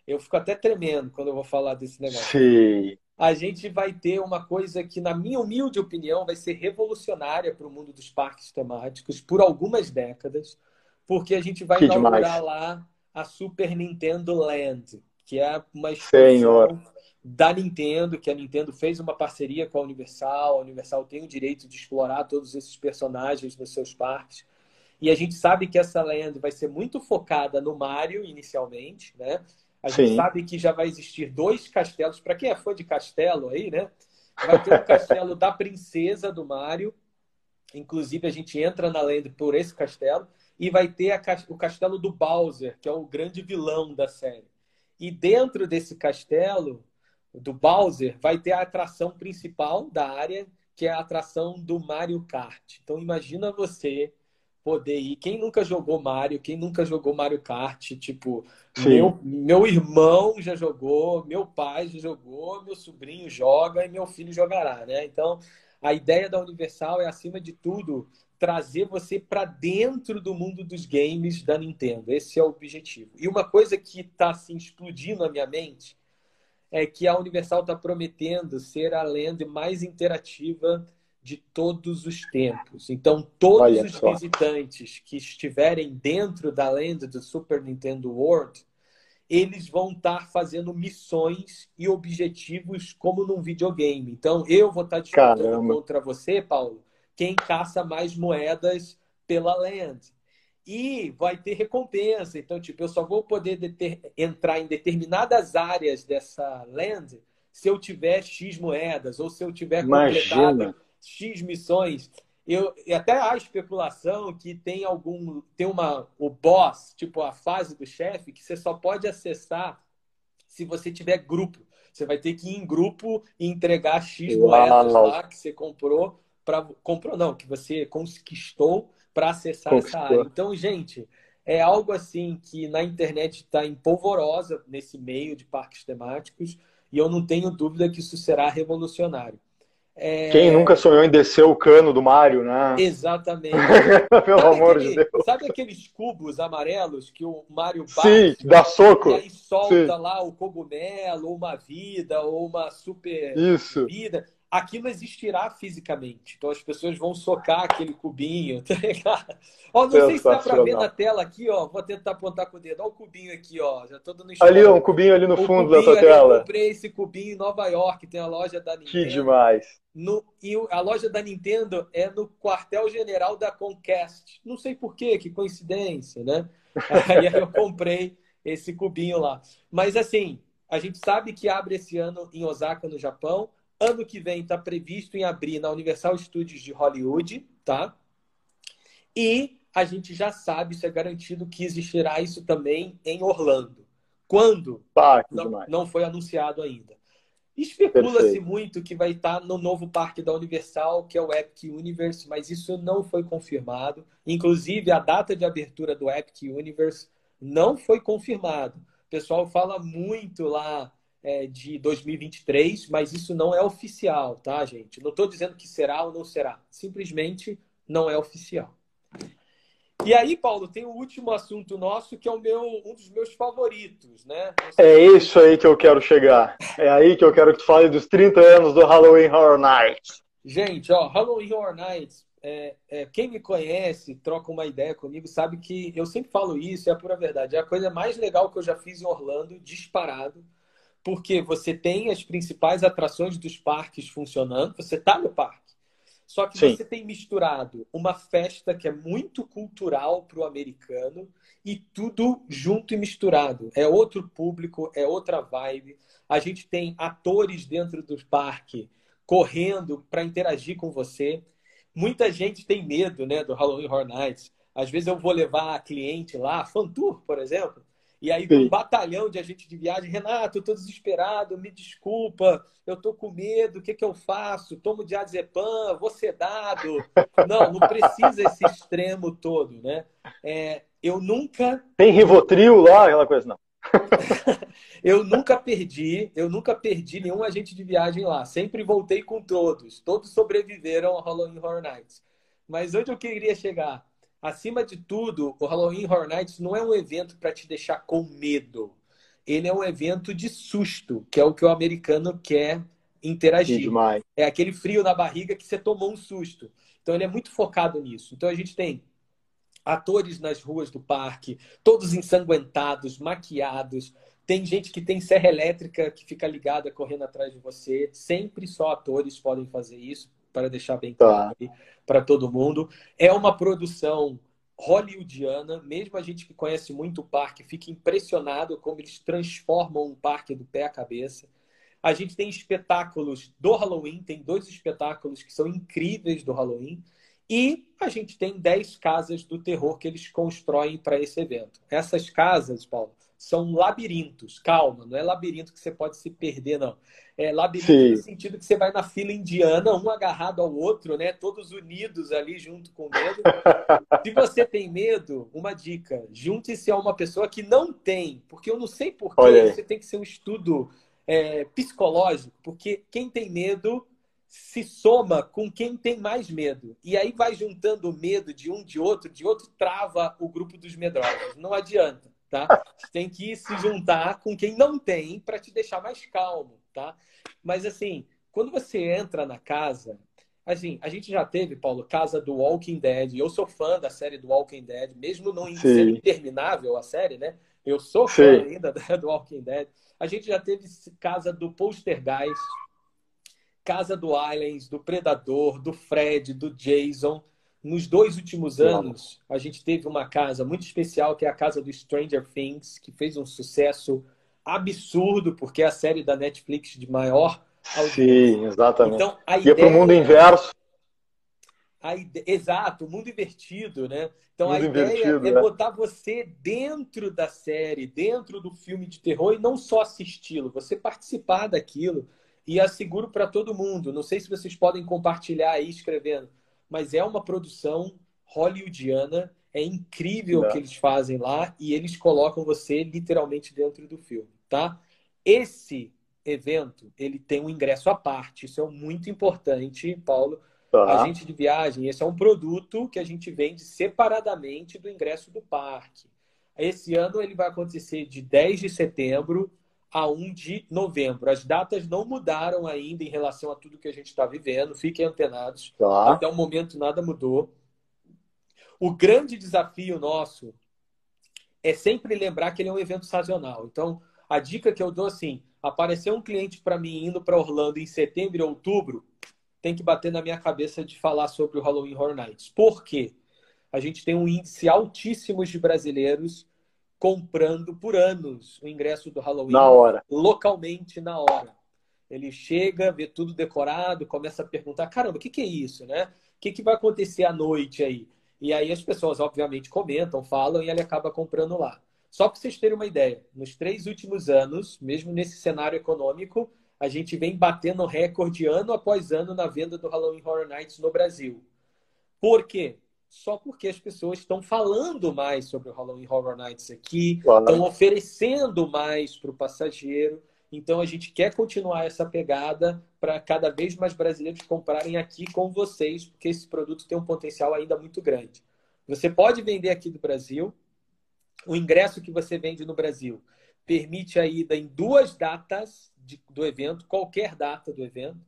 eu fico até tremendo quando eu vou falar desse negócio. Sim. A gente vai ter uma coisa que, na minha humilde opinião, vai ser revolucionária para o mundo dos parques temáticos por algumas décadas, porque a gente vai que inaugurar demais. lá a Super Nintendo Land, que é uma expansão da Nintendo, que a Nintendo fez uma parceria com a Universal. A Universal tem o direito de explorar todos esses personagens nos seus parques. E a gente sabe que essa land vai ser muito focada no Mario inicialmente, né? A gente Sim. sabe que já vai existir dois castelos. Para quem é fã de castelo aí, né? Vai ter o castelo da princesa do Mario. Inclusive, a gente entra na land por esse castelo. E vai ter a, o castelo do Bowser, que é o grande vilão da série. E dentro desse castelo, do Bowser, vai ter a atração principal da área, que é a atração do Mario Kart. Então imagina você poder ir. Quem nunca jogou Mario, quem nunca jogou Mario Kart, tipo, meu, meu irmão já jogou, meu pai já jogou, meu sobrinho joga e meu filho jogará, né? Então, a ideia da Universal é, acima de tudo, trazer você para dentro do mundo dos games da Nintendo. Esse é o objetivo. E uma coisa que está assim, explodindo na minha mente é que a Universal está prometendo ser a land mais interativa de todos os tempos. Então, todos Olha os só. visitantes que estiverem dentro da land do Super Nintendo World, eles vão estar fazendo missões e objetivos como num videogame. Então, eu vou estar disputando contra você, Paulo, quem caça mais moedas pela land. E vai ter recompensa. Então, tipo, eu só vou poder entrar em determinadas áreas dessa land se eu tiver X moedas ou se eu tiver completado X missões. Eu, e até há especulação que tem algum. Tem uma. O boss, tipo a fase do chefe, que você só pode acessar se você tiver grupo. Você vai ter que ir em grupo e entregar X moedas lá que você comprou para comprou não, que você conquistou para acessar conquistou. essa área. Então, gente, é algo assim que na internet está empolvorosa nesse meio de parques temáticos e eu não tenho dúvida que isso será revolucionário. É... Quem nunca sonhou em descer o cano do Mario, né? Exatamente. Pelo sabe amor aquele, de Deus. Sabe aqueles cubos amarelos que o Mario bate? Sim, dá soco. E aí solta Sim. lá o cogumelo, ou uma vida, ou uma super Isso. vida aquilo existirá fisicamente. Então as pessoas vão socar aquele cubinho, tá ligado? Ó, não sei se dá para ver na tela aqui, ó. Vou tentar apontar com o dedo. Ó o cubinho aqui, ó. Já tô dando Ali, ó, um cubinho ali no o fundo da tua tela. Eu comprei esse cubinho em Nova York, tem a loja da Nintendo. Que demais. No, e a loja da Nintendo é no quartel-general da Conquest. Não sei por quê, que coincidência, né? Aí eu comprei esse cubinho lá. Mas assim, A gente sabe que abre esse ano em Osaka, no Japão. Ano que vem está previsto em abrir na Universal Studios de Hollywood, tá? E a gente já sabe, isso é garantido, que existirá isso também em Orlando. Quando? Tá, não, não foi anunciado ainda. Especula-se muito que vai estar no novo parque da Universal, que é o Epic Universe, mas isso não foi confirmado. Inclusive, a data de abertura do Epic Universe não foi confirmado. O pessoal fala muito lá é, de 2023, mas isso não é oficial, tá, gente? Não estou dizendo que será ou não será. Simplesmente não é oficial. E aí, Paulo, tem o último assunto nosso, que é o meu, um dos meus favoritos, né? É isso aí que eu quero chegar. É aí que eu quero que tu fale dos 30 anos do Halloween Horror Nights. Gente, ó, Halloween Horror Nights, é, é, quem me conhece, troca uma ideia comigo, sabe que eu sempre falo isso, é a pura verdade. É a coisa mais legal que eu já fiz em Orlando, disparado, porque você tem as principais atrações dos parques funcionando, você tá no parque. Só que Sim. você tem misturado uma festa que é muito cultural para o americano e tudo junto e misturado. É outro público, é outra vibe. A gente tem atores dentro do parque correndo para interagir com você. Muita gente tem medo né, do Halloween Horror Nights. Às vezes eu vou levar a cliente lá, fan tour, por exemplo, e aí, um batalhão de agente de viagem, Renato, eu tô desesperado, me desculpa, eu tô com medo, o que, que eu faço? Tomo diazepam, vou sedado. Não, não precisa esse extremo todo, né? É, eu nunca... Tem Rivotril lá, aquela coisa, não. eu nunca perdi, eu nunca perdi nenhum agente de viagem lá. Sempre voltei com todos. Todos sobreviveram ao Halloween Horror Nights. Mas onde eu queria chegar? Acima de tudo, o Halloween Horror Nights não é um evento para te deixar com medo. Ele é um evento de susto, que é o que o americano quer interagir. É aquele frio na barriga que você tomou um susto. Então ele é muito focado nisso. Então a gente tem atores nas ruas do parque, todos ensanguentados, maquiados. Tem gente que tem serra elétrica que fica ligada correndo atrás de você. Sempre só atores podem fazer isso para deixar bem claro tá. para todo mundo. É uma produção hollywoodiana, mesmo a gente que conhece muito o parque fica impressionado como eles transformam um parque do pé à cabeça. A gente tem espetáculos do Halloween, tem dois espetáculos que são incríveis do Halloween. E a gente tem 10 casas do terror que eles constroem para esse evento. Essas casas, Paulo, são labirintos. Calma, não é labirinto que você pode se perder, não. É labirinto Sim. no sentido que você vai na fila indiana, um agarrado ao outro, né? Todos unidos ali junto com medo. se você tem medo, uma dica: junte-se a uma pessoa que não tem, porque eu não sei porquê, você tem que ser um estudo é, psicológico, porque quem tem medo se soma com quem tem mais medo. E aí vai juntando o medo de um, de outro, de outro, trava o grupo dos medrosos. Não adianta tá? Tem que se juntar com quem não tem para te deixar mais calmo, tá? Mas assim, quando você entra na casa, assim, a gente já teve, Paulo, casa do Walking Dead. Eu sou fã da série do Walking Dead, mesmo não sendo interminável a série, né? Eu sou fã Sim. ainda do Walking Dead. A gente já teve casa do Poltergeist, casa do Aliens, do Predador, do Fred, do Jason. Nos dois últimos anos, a gente teve uma casa muito especial, que é a casa do Stranger Things, que fez um sucesso absurdo, porque é a série da Netflix de maior audiência. Sim, exatamente. Então, a Ia para o mundo inverso. Ide... Exato, o mundo invertido, né? Então mundo a ideia é né? botar você dentro da série, dentro do filme de terror e não só assisti-lo, você participar daquilo. E asseguro para todo mundo. Não sei se vocês podem compartilhar aí escrevendo mas é uma produção hollywoodiana. É incrível o que eles fazem lá e eles colocam você literalmente dentro do filme, tá? Esse evento, ele tem um ingresso à parte. Isso é muito importante, Paulo. Tá. Agente de viagem, esse é um produto que a gente vende separadamente do ingresso do parque. Esse ano ele vai acontecer de 10 de setembro a 1 de novembro. As datas não mudaram ainda em relação a tudo que a gente está vivendo. Fiquem antenados. Tá. Até o momento nada mudou. O grande desafio nosso é sempre lembrar que ele é um evento sazonal. Então, a dica que eu dou assim: apareceu um cliente para mim indo para Orlando em setembro e outubro, tem que bater na minha cabeça de falar sobre o Halloween Horror Nights. Por quê? A gente tem um índice altíssimo de brasileiros comprando por anos o ingresso do Halloween. Na hora. Localmente, na hora. Ele chega, vê tudo decorado, começa a perguntar: caramba, o que, que é isso, né? O que, que vai acontecer à noite aí? E aí as pessoas, obviamente, comentam, falam e ele acaba comprando lá. Só para vocês terem uma ideia, nos três últimos anos, mesmo nesse cenário econômico, a gente vem batendo recorde ano após ano na venda do Halloween Horror Nights no Brasil. Por quê? Só porque as pessoas estão falando mais sobre o Halloween Horror Nights aqui, claro. estão oferecendo mais para o passageiro. Então a gente quer continuar essa pegada para cada vez mais brasileiros comprarem aqui com vocês, porque esse produto tem um potencial ainda muito grande. Você pode vender aqui do Brasil, o ingresso que você vende no Brasil permite a ida em duas datas de, do evento, qualquer data do evento,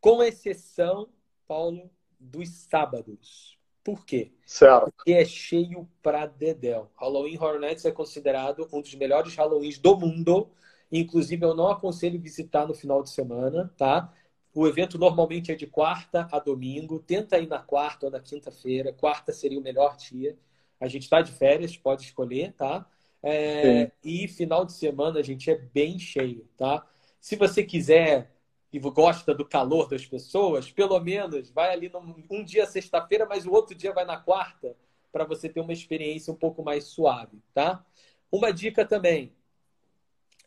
com exceção, Paulo, dos sábados. Por quê? Certo. Porque é cheio para dedéu. Halloween Horror Nights é considerado um dos melhores Halloweens do mundo. Inclusive, eu não aconselho visitar no final de semana, tá? O evento normalmente é de quarta a domingo. Tenta ir na quarta ou na quinta-feira. Quarta seria o melhor dia. A gente está de férias, pode escolher, tá? É, e final de semana a gente é bem cheio, tá? Se você quiser e gosta do calor das pessoas, pelo menos vai ali num, um dia sexta-feira, mas o outro dia vai na quarta, para você ter uma experiência um pouco mais suave, tá? Uma dica também: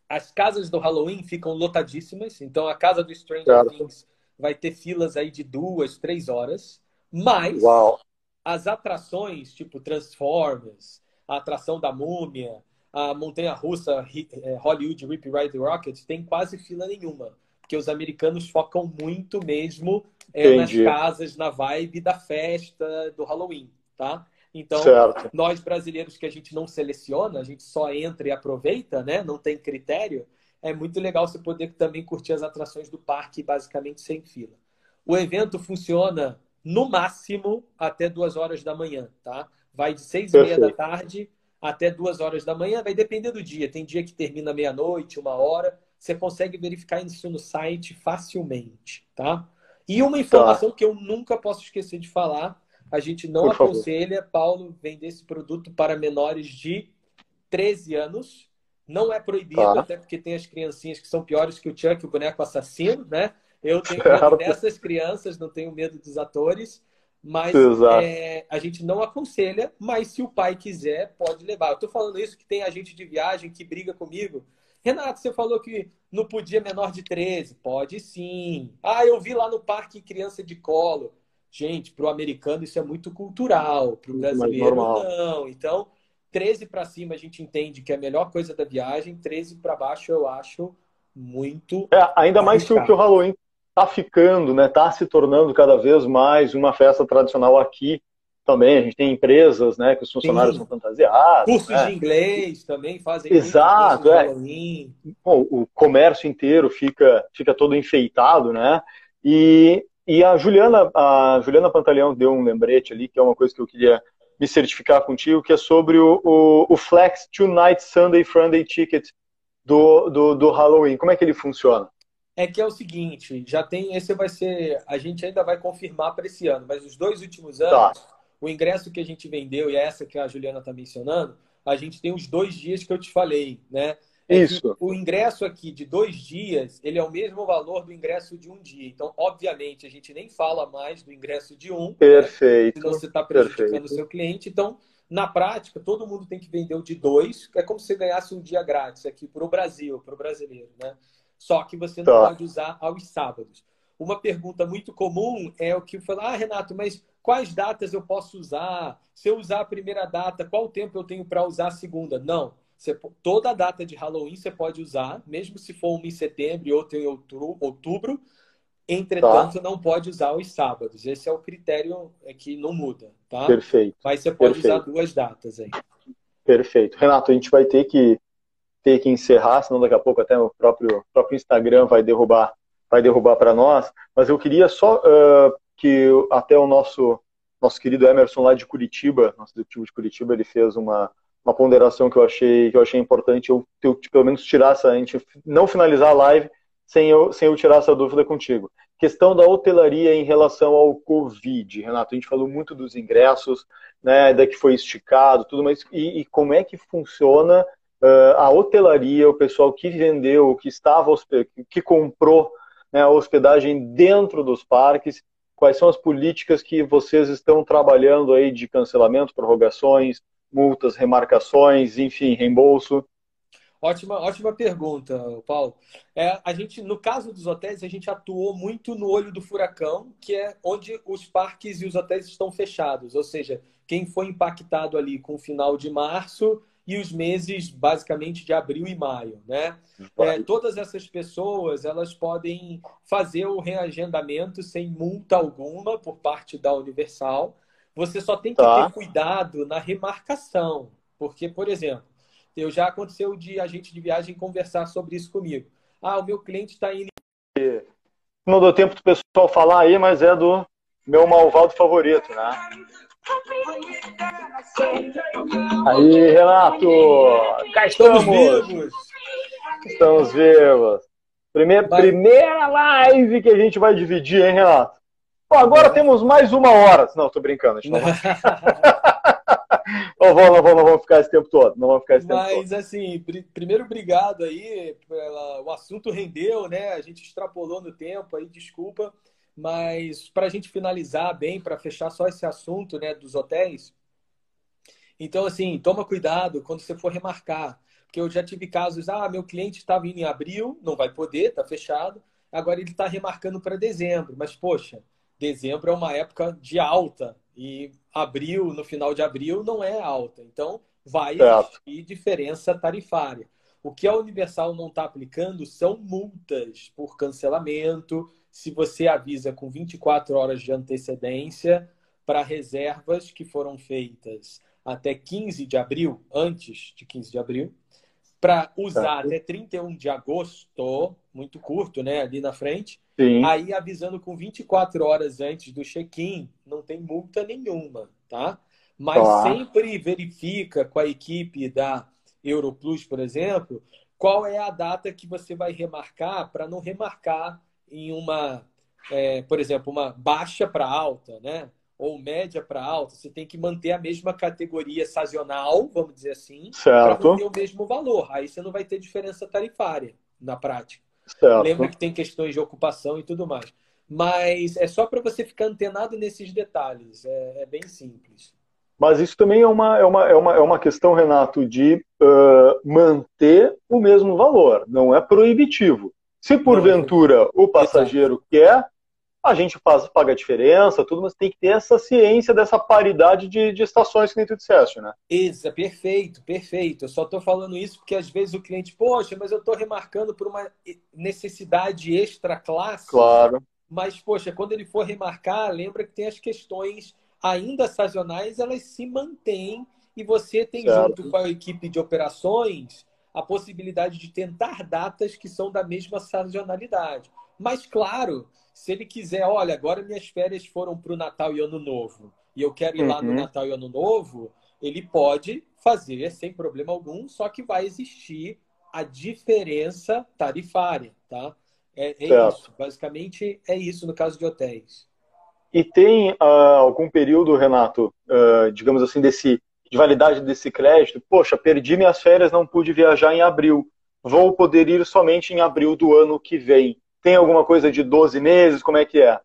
as casas do Halloween ficam lotadíssimas, então a casa do Stranger claro. Things vai ter filas aí de duas, três horas, mas Uau as atrações, tipo Transformers, a atração da Múmia, a montanha-russa é, Hollywood Rip Ride Rocket, tem quase fila nenhuma. Porque os americanos focam muito mesmo é, nas casas, na vibe da festa do Halloween, tá? Então, certo. nós brasileiros que a gente não seleciona, a gente só entra e aproveita, né? Não tem critério. É muito legal você poder também curtir as atrações do parque basicamente sem fila. O evento funciona no máximo até duas horas da manhã, tá? Vai de seis e meia da tarde até duas horas da manhã, vai depender do dia. Tem dia que termina meia-noite, uma hora. Você consegue verificar isso no site facilmente, tá? E uma informação tá. que eu nunca posso esquecer de falar: a gente não Por aconselha, favor. Paulo, vender esse produto para menores de 13 anos. Não é proibido, tá. até porque tem as criancinhas que são piores que o Chuck, o boneco assassino, né? Eu tenho medo dessas crianças, não tenho medo dos atores, mas é, a gente não aconselha, mas se o pai quiser, pode levar. Eu estou falando isso que tem agente de viagem que briga comigo. Renato, você falou que não podia menor de 13. Pode sim. Ah, eu vi lá no parque criança de colo. Gente, para o americano isso é muito cultural, para o brasileiro não. Então, 13 para cima a gente entende que é a melhor coisa da viagem, 13 para baixo eu acho muito. É, ainda mais que o, que o Halloween está ficando, né, está se tornando cada vez mais uma festa tradicional aqui também. A gente tem empresas, né, que os funcionários Sim. são fantasiados. Cursos né? de inglês também fazem. Exato, é. Bom, o comércio inteiro fica, fica todo enfeitado, né? E, e a Juliana, a Juliana Pantaleão deu um lembrete ali, que é uma coisa que eu queria me certificar contigo, que é sobre o, o, o Flex Two Night Sunday Friday Ticket do, do, do Halloween. Como é que ele funciona? é que é o seguinte, já tem, esse vai ser, a gente ainda vai confirmar para esse ano, mas os dois últimos anos, tá. O ingresso que a gente vendeu e é essa que a Juliana está mencionando, a gente tem os dois dias que eu te falei, né? É Isso. O ingresso aqui de dois dias, ele é o mesmo valor do ingresso de um dia. Então, obviamente, a gente nem fala mais do ingresso de um. Né? Perfeito. Né? Senão você está prejudicando o seu cliente. Então, na prática, todo mundo tem que vender o de dois. É como se você ganhasse um dia grátis aqui para o Brasil, para o brasileiro, né? Só que você não tá. pode usar aos sábados. Uma pergunta muito comum é o que fala, ah, Renato, mas quais datas eu posso usar? Se eu usar a primeira data, qual tempo eu tenho para usar a segunda? Não. Você, toda data de Halloween você pode usar, mesmo se for uma em setembro e outra em outubro. Entretanto, tá. não pode usar os sábados. Esse é o critério é que não muda, tá? Perfeito. Mas você pode Perfeito. usar duas datas aí. Perfeito. Renato, a gente vai ter que ter que encerrar, senão daqui a pouco até o próprio, próprio Instagram vai derrubar vai derrubar para nós. Mas eu queria só uh, que até o nosso nosso querido Emerson lá de Curitiba, nosso executivo de Curitiba, ele fez uma, uma ponderação que eu achei que eu achei importante eu, eu pelo menos tirar essa a gente não finalizar a live sem eu sem eu tirar essa dúvida contigo. questão da hotelaria em relação ao Covid. Renato, a gente falou muito dos ingressos, né, da que foi esticado, tudo, mas e, e como é que funciona uh, a hotelaria, o pessoal que vendeu, que estava, que comprou né, a hospedagem dentro dos parques, quais são as políticas que vocês estão trabalhando aí de cancelamento, prorrogações, multas, remarcações, enfim, reembolso? Ótima, ótima pergunta, Paulo. É, a gente, no caso dos hotéis, a gente atuou muito no olho do furacão, que é onde os parques e os hotéis estão fechados. Ou seja, quem foi impactado ali com o final de março e os meses, basicamente, de abril e maio, né? É, todas essas pessoas, elas podem fazer o reagendamento sem multa alguma por parte da Universal. Você só tem que tá. ter cuidado na remarcação. Porque, por exemplo, eu já aconteceu de agente de viagem conversar sobre isso comigo. Ah, o meu cliente está indo. Não deu tempo do pessoal falar aí, mas é do meu malvado favorito, né? Aí, Renato! Cá estamos! Estamos vivos! Estamos vivos! Primeira, primeira live que a gente vai dividir, hein, Renato? Bom, agora é. temos mais uma hora. Não, tô brincando. A gente não vai... não, vamos, não, vamos, não vamos ficar esse tempo todo. Não vamos ficar esse Mas, tempo todo. assim, primeiro, obrigado aí. Pela... O assunto rendeu, né? A gente extrapolou no tempo aí, desculpa. Mas para a gente finalizar bem, para fechar só esse assunto né, dos hotéis, então, assim, toma cuidado quando você for remarcar. Porque eu já tive casos, ah, meu cliente estava indo em abril, não vai poder, está fechado. Agora ele está remarcando para dezembro. Mas, poxa, dezembro é uma época de alta e abril, no final de abril, não é alta. Então, vai existir diferença tarifária. O que a Universal não está aplicando são multas por cancelamento, se você avisa com 24 horas de antecedência para reservas que foram feitas até 15 de abril, antes de 15 de abril, para usar até 31 de agosto, muito curto, né, ali na frente, Sim. Aí avisando com 24 horas antes do check-in, não tem multa nenhuma, tá? Mas tá. sempre verifica com a equipe da Europlus, por exemplo, qual é a data que você vai remarcar para não remarcar em uma, é, por exemplo, uma baixa para alta, né? Ou média para alta. Você tem que manter a mesma categoria sazonal, vamos dizer assim, para manter o mesmo valor. Aí você não vai ter diferença tarifária na prática. Certo. Lembra que tem questões de ocupação e tudo mais. Mas é só para você ficar antenado nesses detalhes. É, é, bem simples. Mas isso também é uma, é uma, é uma, é uma questão, Renato, de uh, manter o mesmo valor. Não é proibitivo. Se porventura o passageiro quer, a gente faz, paga a diferença, tudo, mas tem que ter essa ciência dessa paridade de, de estações que nem tu disseste, né? Isso, perfeito, perfeito. Eu só estou falando isso porque às vezes o cliente, poxa, mas eu estou remarcando por uma necessidade extra classe. Claro. Mas, poxa, quando ele for remarcar, lembra que tem as questões ainda sazonais, elas se mantêm e você tem certo. junto com a equipe de operações a possibilidade de tentar datas que são da mesma sazonalidade. Mas, claro, se ele quiser, olha, agora minhas férias foram para o Natal e Ano Novo e eu quero ir uhum. lá no uhum. Natal e Ano Novo, ele pode fazer sem problema algum, só que vai existir a diferença tarifária, tá? É, é isso. Basicamente é isso no caso de hotéis. E tem uh, algum período, Renato, uh, digamos assim, desse, de validade desse crédito? Poxa, perdi minhas férias, não pude viajar em abril. Vou poder ir somente em abril do ano que vem. Tem alguma coisa de 12 meses? Como é que é?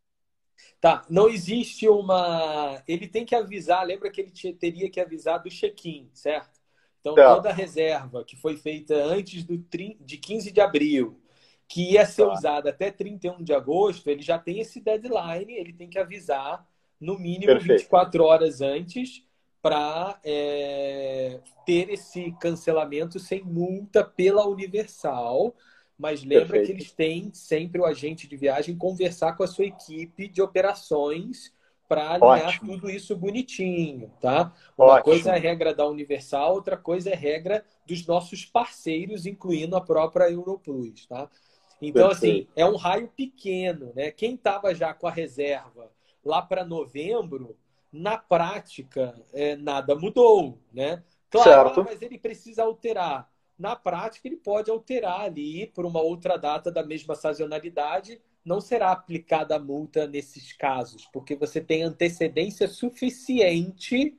Tá, não existe uma. Ele tem que avisar, lembra que ele teria que avisar do check-in, certo? Então, tá. toda reserva que foi feita antes do de 15 de abril, que ia ser tá. usada até 31 de agosto, ele já tem esse deadline, ele tem que avisar no mínimo Perfeito. 24 horas antes para é, ter esse cancelamento sem multa pela Universal mas lembra Perfeito. que eles têm sempre o agente de viagem conversar com a sua equipe de operações para alinhar Ótimo. tudo isso bonitinho, tá? Uma Ótimo. coisa é a regra da Universal, outra coisa é a regra dos nossos parceiros, incluindo a própria Europlus, tá? Então, assim, Perfeito. assim, é um raio pequeno, né? Quem estava já com a reserva lá para novembro, na prática, é, nada mudou, né? Claro, mas ele precisa alterar na prática ele pode alterar ali por uma outra data da mesma sazonalidade não será aplicada a multa nesses casos, porque você tem antecedência suficiente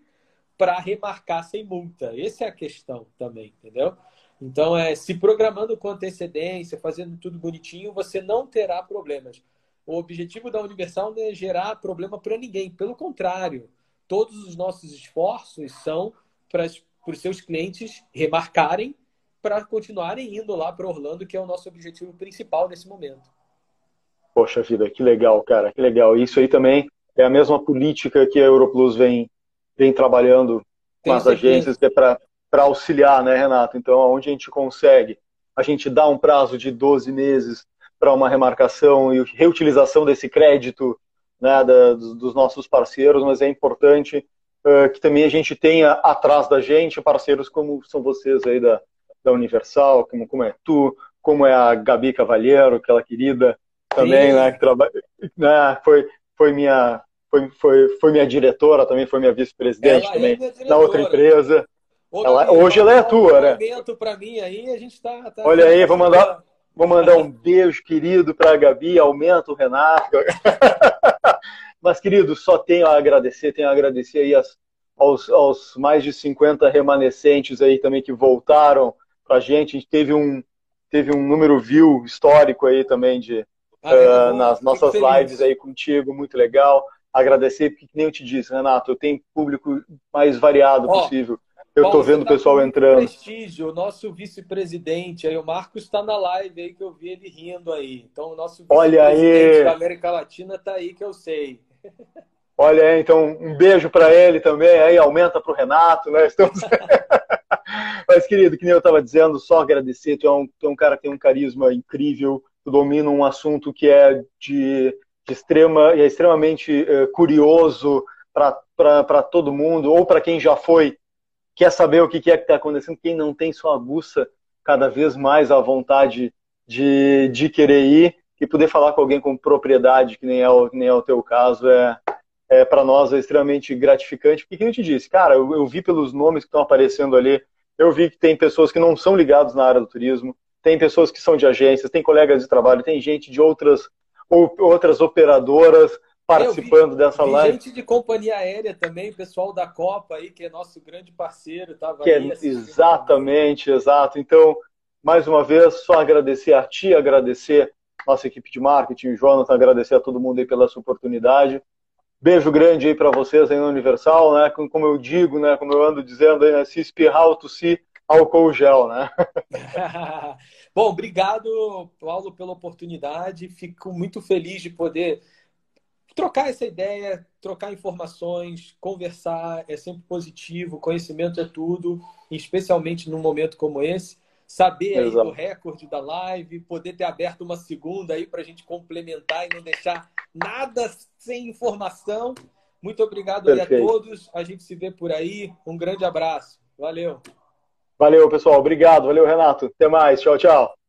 para remarcar sem multa. Essa é a questão também, entendeu? Então, é, se programando com antecedência, fazendo tudo bonitinho, você não terá problemas. O objetivo da Universal não é gerar problema para ninguém. Pelo contrário, todos os nossos esforços são para os seus clientes remarcarem para continuarem indo lá para Orlando, que é o nosso objetivo principal nesse momento. Poxa vida, que legal, cara, que legal. Isso aí também é a mesma política que a Europlus vem, vem trabalhando com as agências, que é para auxiliar, né, Renato? Então, onde a gente consegue, a gente dá um prazo de 12 meses para uma remarcação e reutilização desse crédito né, da, dos nossos parceiros, mas é importante uh, que também a gente tenha atrás da gente parceiros como são vocês aí da, da Universal, como, como é tu, como é a Gabi Cavalheiro, aquela querida também, Sim. né, que trabalha, né, foi, foi minha foi, foi, foi minha diretora também, foi minha vice-presidente é também é na outra empresa. ela, hoje ela é tua, né? para mim aí, a gente tá, tá Olha aí, vou mandar vou mandar um beijo querido para a Gabi, aumenta o Renato. Mas querido, só tenho a agradecer, tenho a agradecer aí as, aos, aos mais de 50 remanescentes aí também que voltaram para a gente. A gente teve um, teve um número view histórico aí também de, ah, uh, nas nossas lives aí contigo, muito legal. Agradecer, porque nem eu te disse, Renato, eu tenho público mais variado oh, possível. Eu estou vendo o tá pessoal entrando. Prestígio, o nosso vice-presidente aí, o Marcos está na live aí que eu vi ele rindo aí. Então o nosso vice-presidente da América Latina está aí que eu sei. Olha aí, então um beijo para ele também, aí aumenta para o Renato, né? Estamos... Mas, querido, que nem eu estava dizendo, só agradecer, tu é, um, tu é um cara que tem um carisma incrível, tu domina um assunto que é de, de extrema, é extremamente uh, curioso para todo mundo, ou para quem já foi, quer saber o que é que está acontecendo, quem não tem sua aguça cada vez mais à vontade de, de querer ir. E poder falar com alguém com propriedade, que nem é o, que nem é o teu caso, é, é para nós é extremamente gratificante. Porque, como eu te disse, cara, eu, eu vi pelos nomes que estão aparecendo ali, eu vi que tem pessoas que não são ligadas na área do turismo, tem pessoas que são de agências, tem colegas de trabalho, tem gente de outras, ou, outras operadoras participando vi, dessa vi live. gente de companhia aérea também, pessoal da Copa aí, que é nosso grande parceiro, tava é, Exatamente, exato. Então, mais uma vez, só agradecer a ti, agradecer nossa equipe de marketing, o Jonathan, agradecer a todo mundo aí pela sua oportunidade. Beijo grande aí para vocês aí no Universal, né? Como eu digo, né? Como eu ando dizendo aí, né? Se espirrar ou tossir, álcool gel, né? Bom, obrigado, Paulo, pela oportunidade. Fico muito feliz de poder trocar essa ideia, trocar informações, conversar é sempre positivo. Conhecimento é tudo, especialmente num momento como esse saber aí do recorde da live, poder ter aberto uma segunda aí para a gente complementar e não deixar nada sem informação. Muito obrigado a todos. A gente se vê por aí. Um grande abraço. Valeu. Valeu, pessoal. Obrigado. Valeu, Renato. Até mais. Tchau, tchau.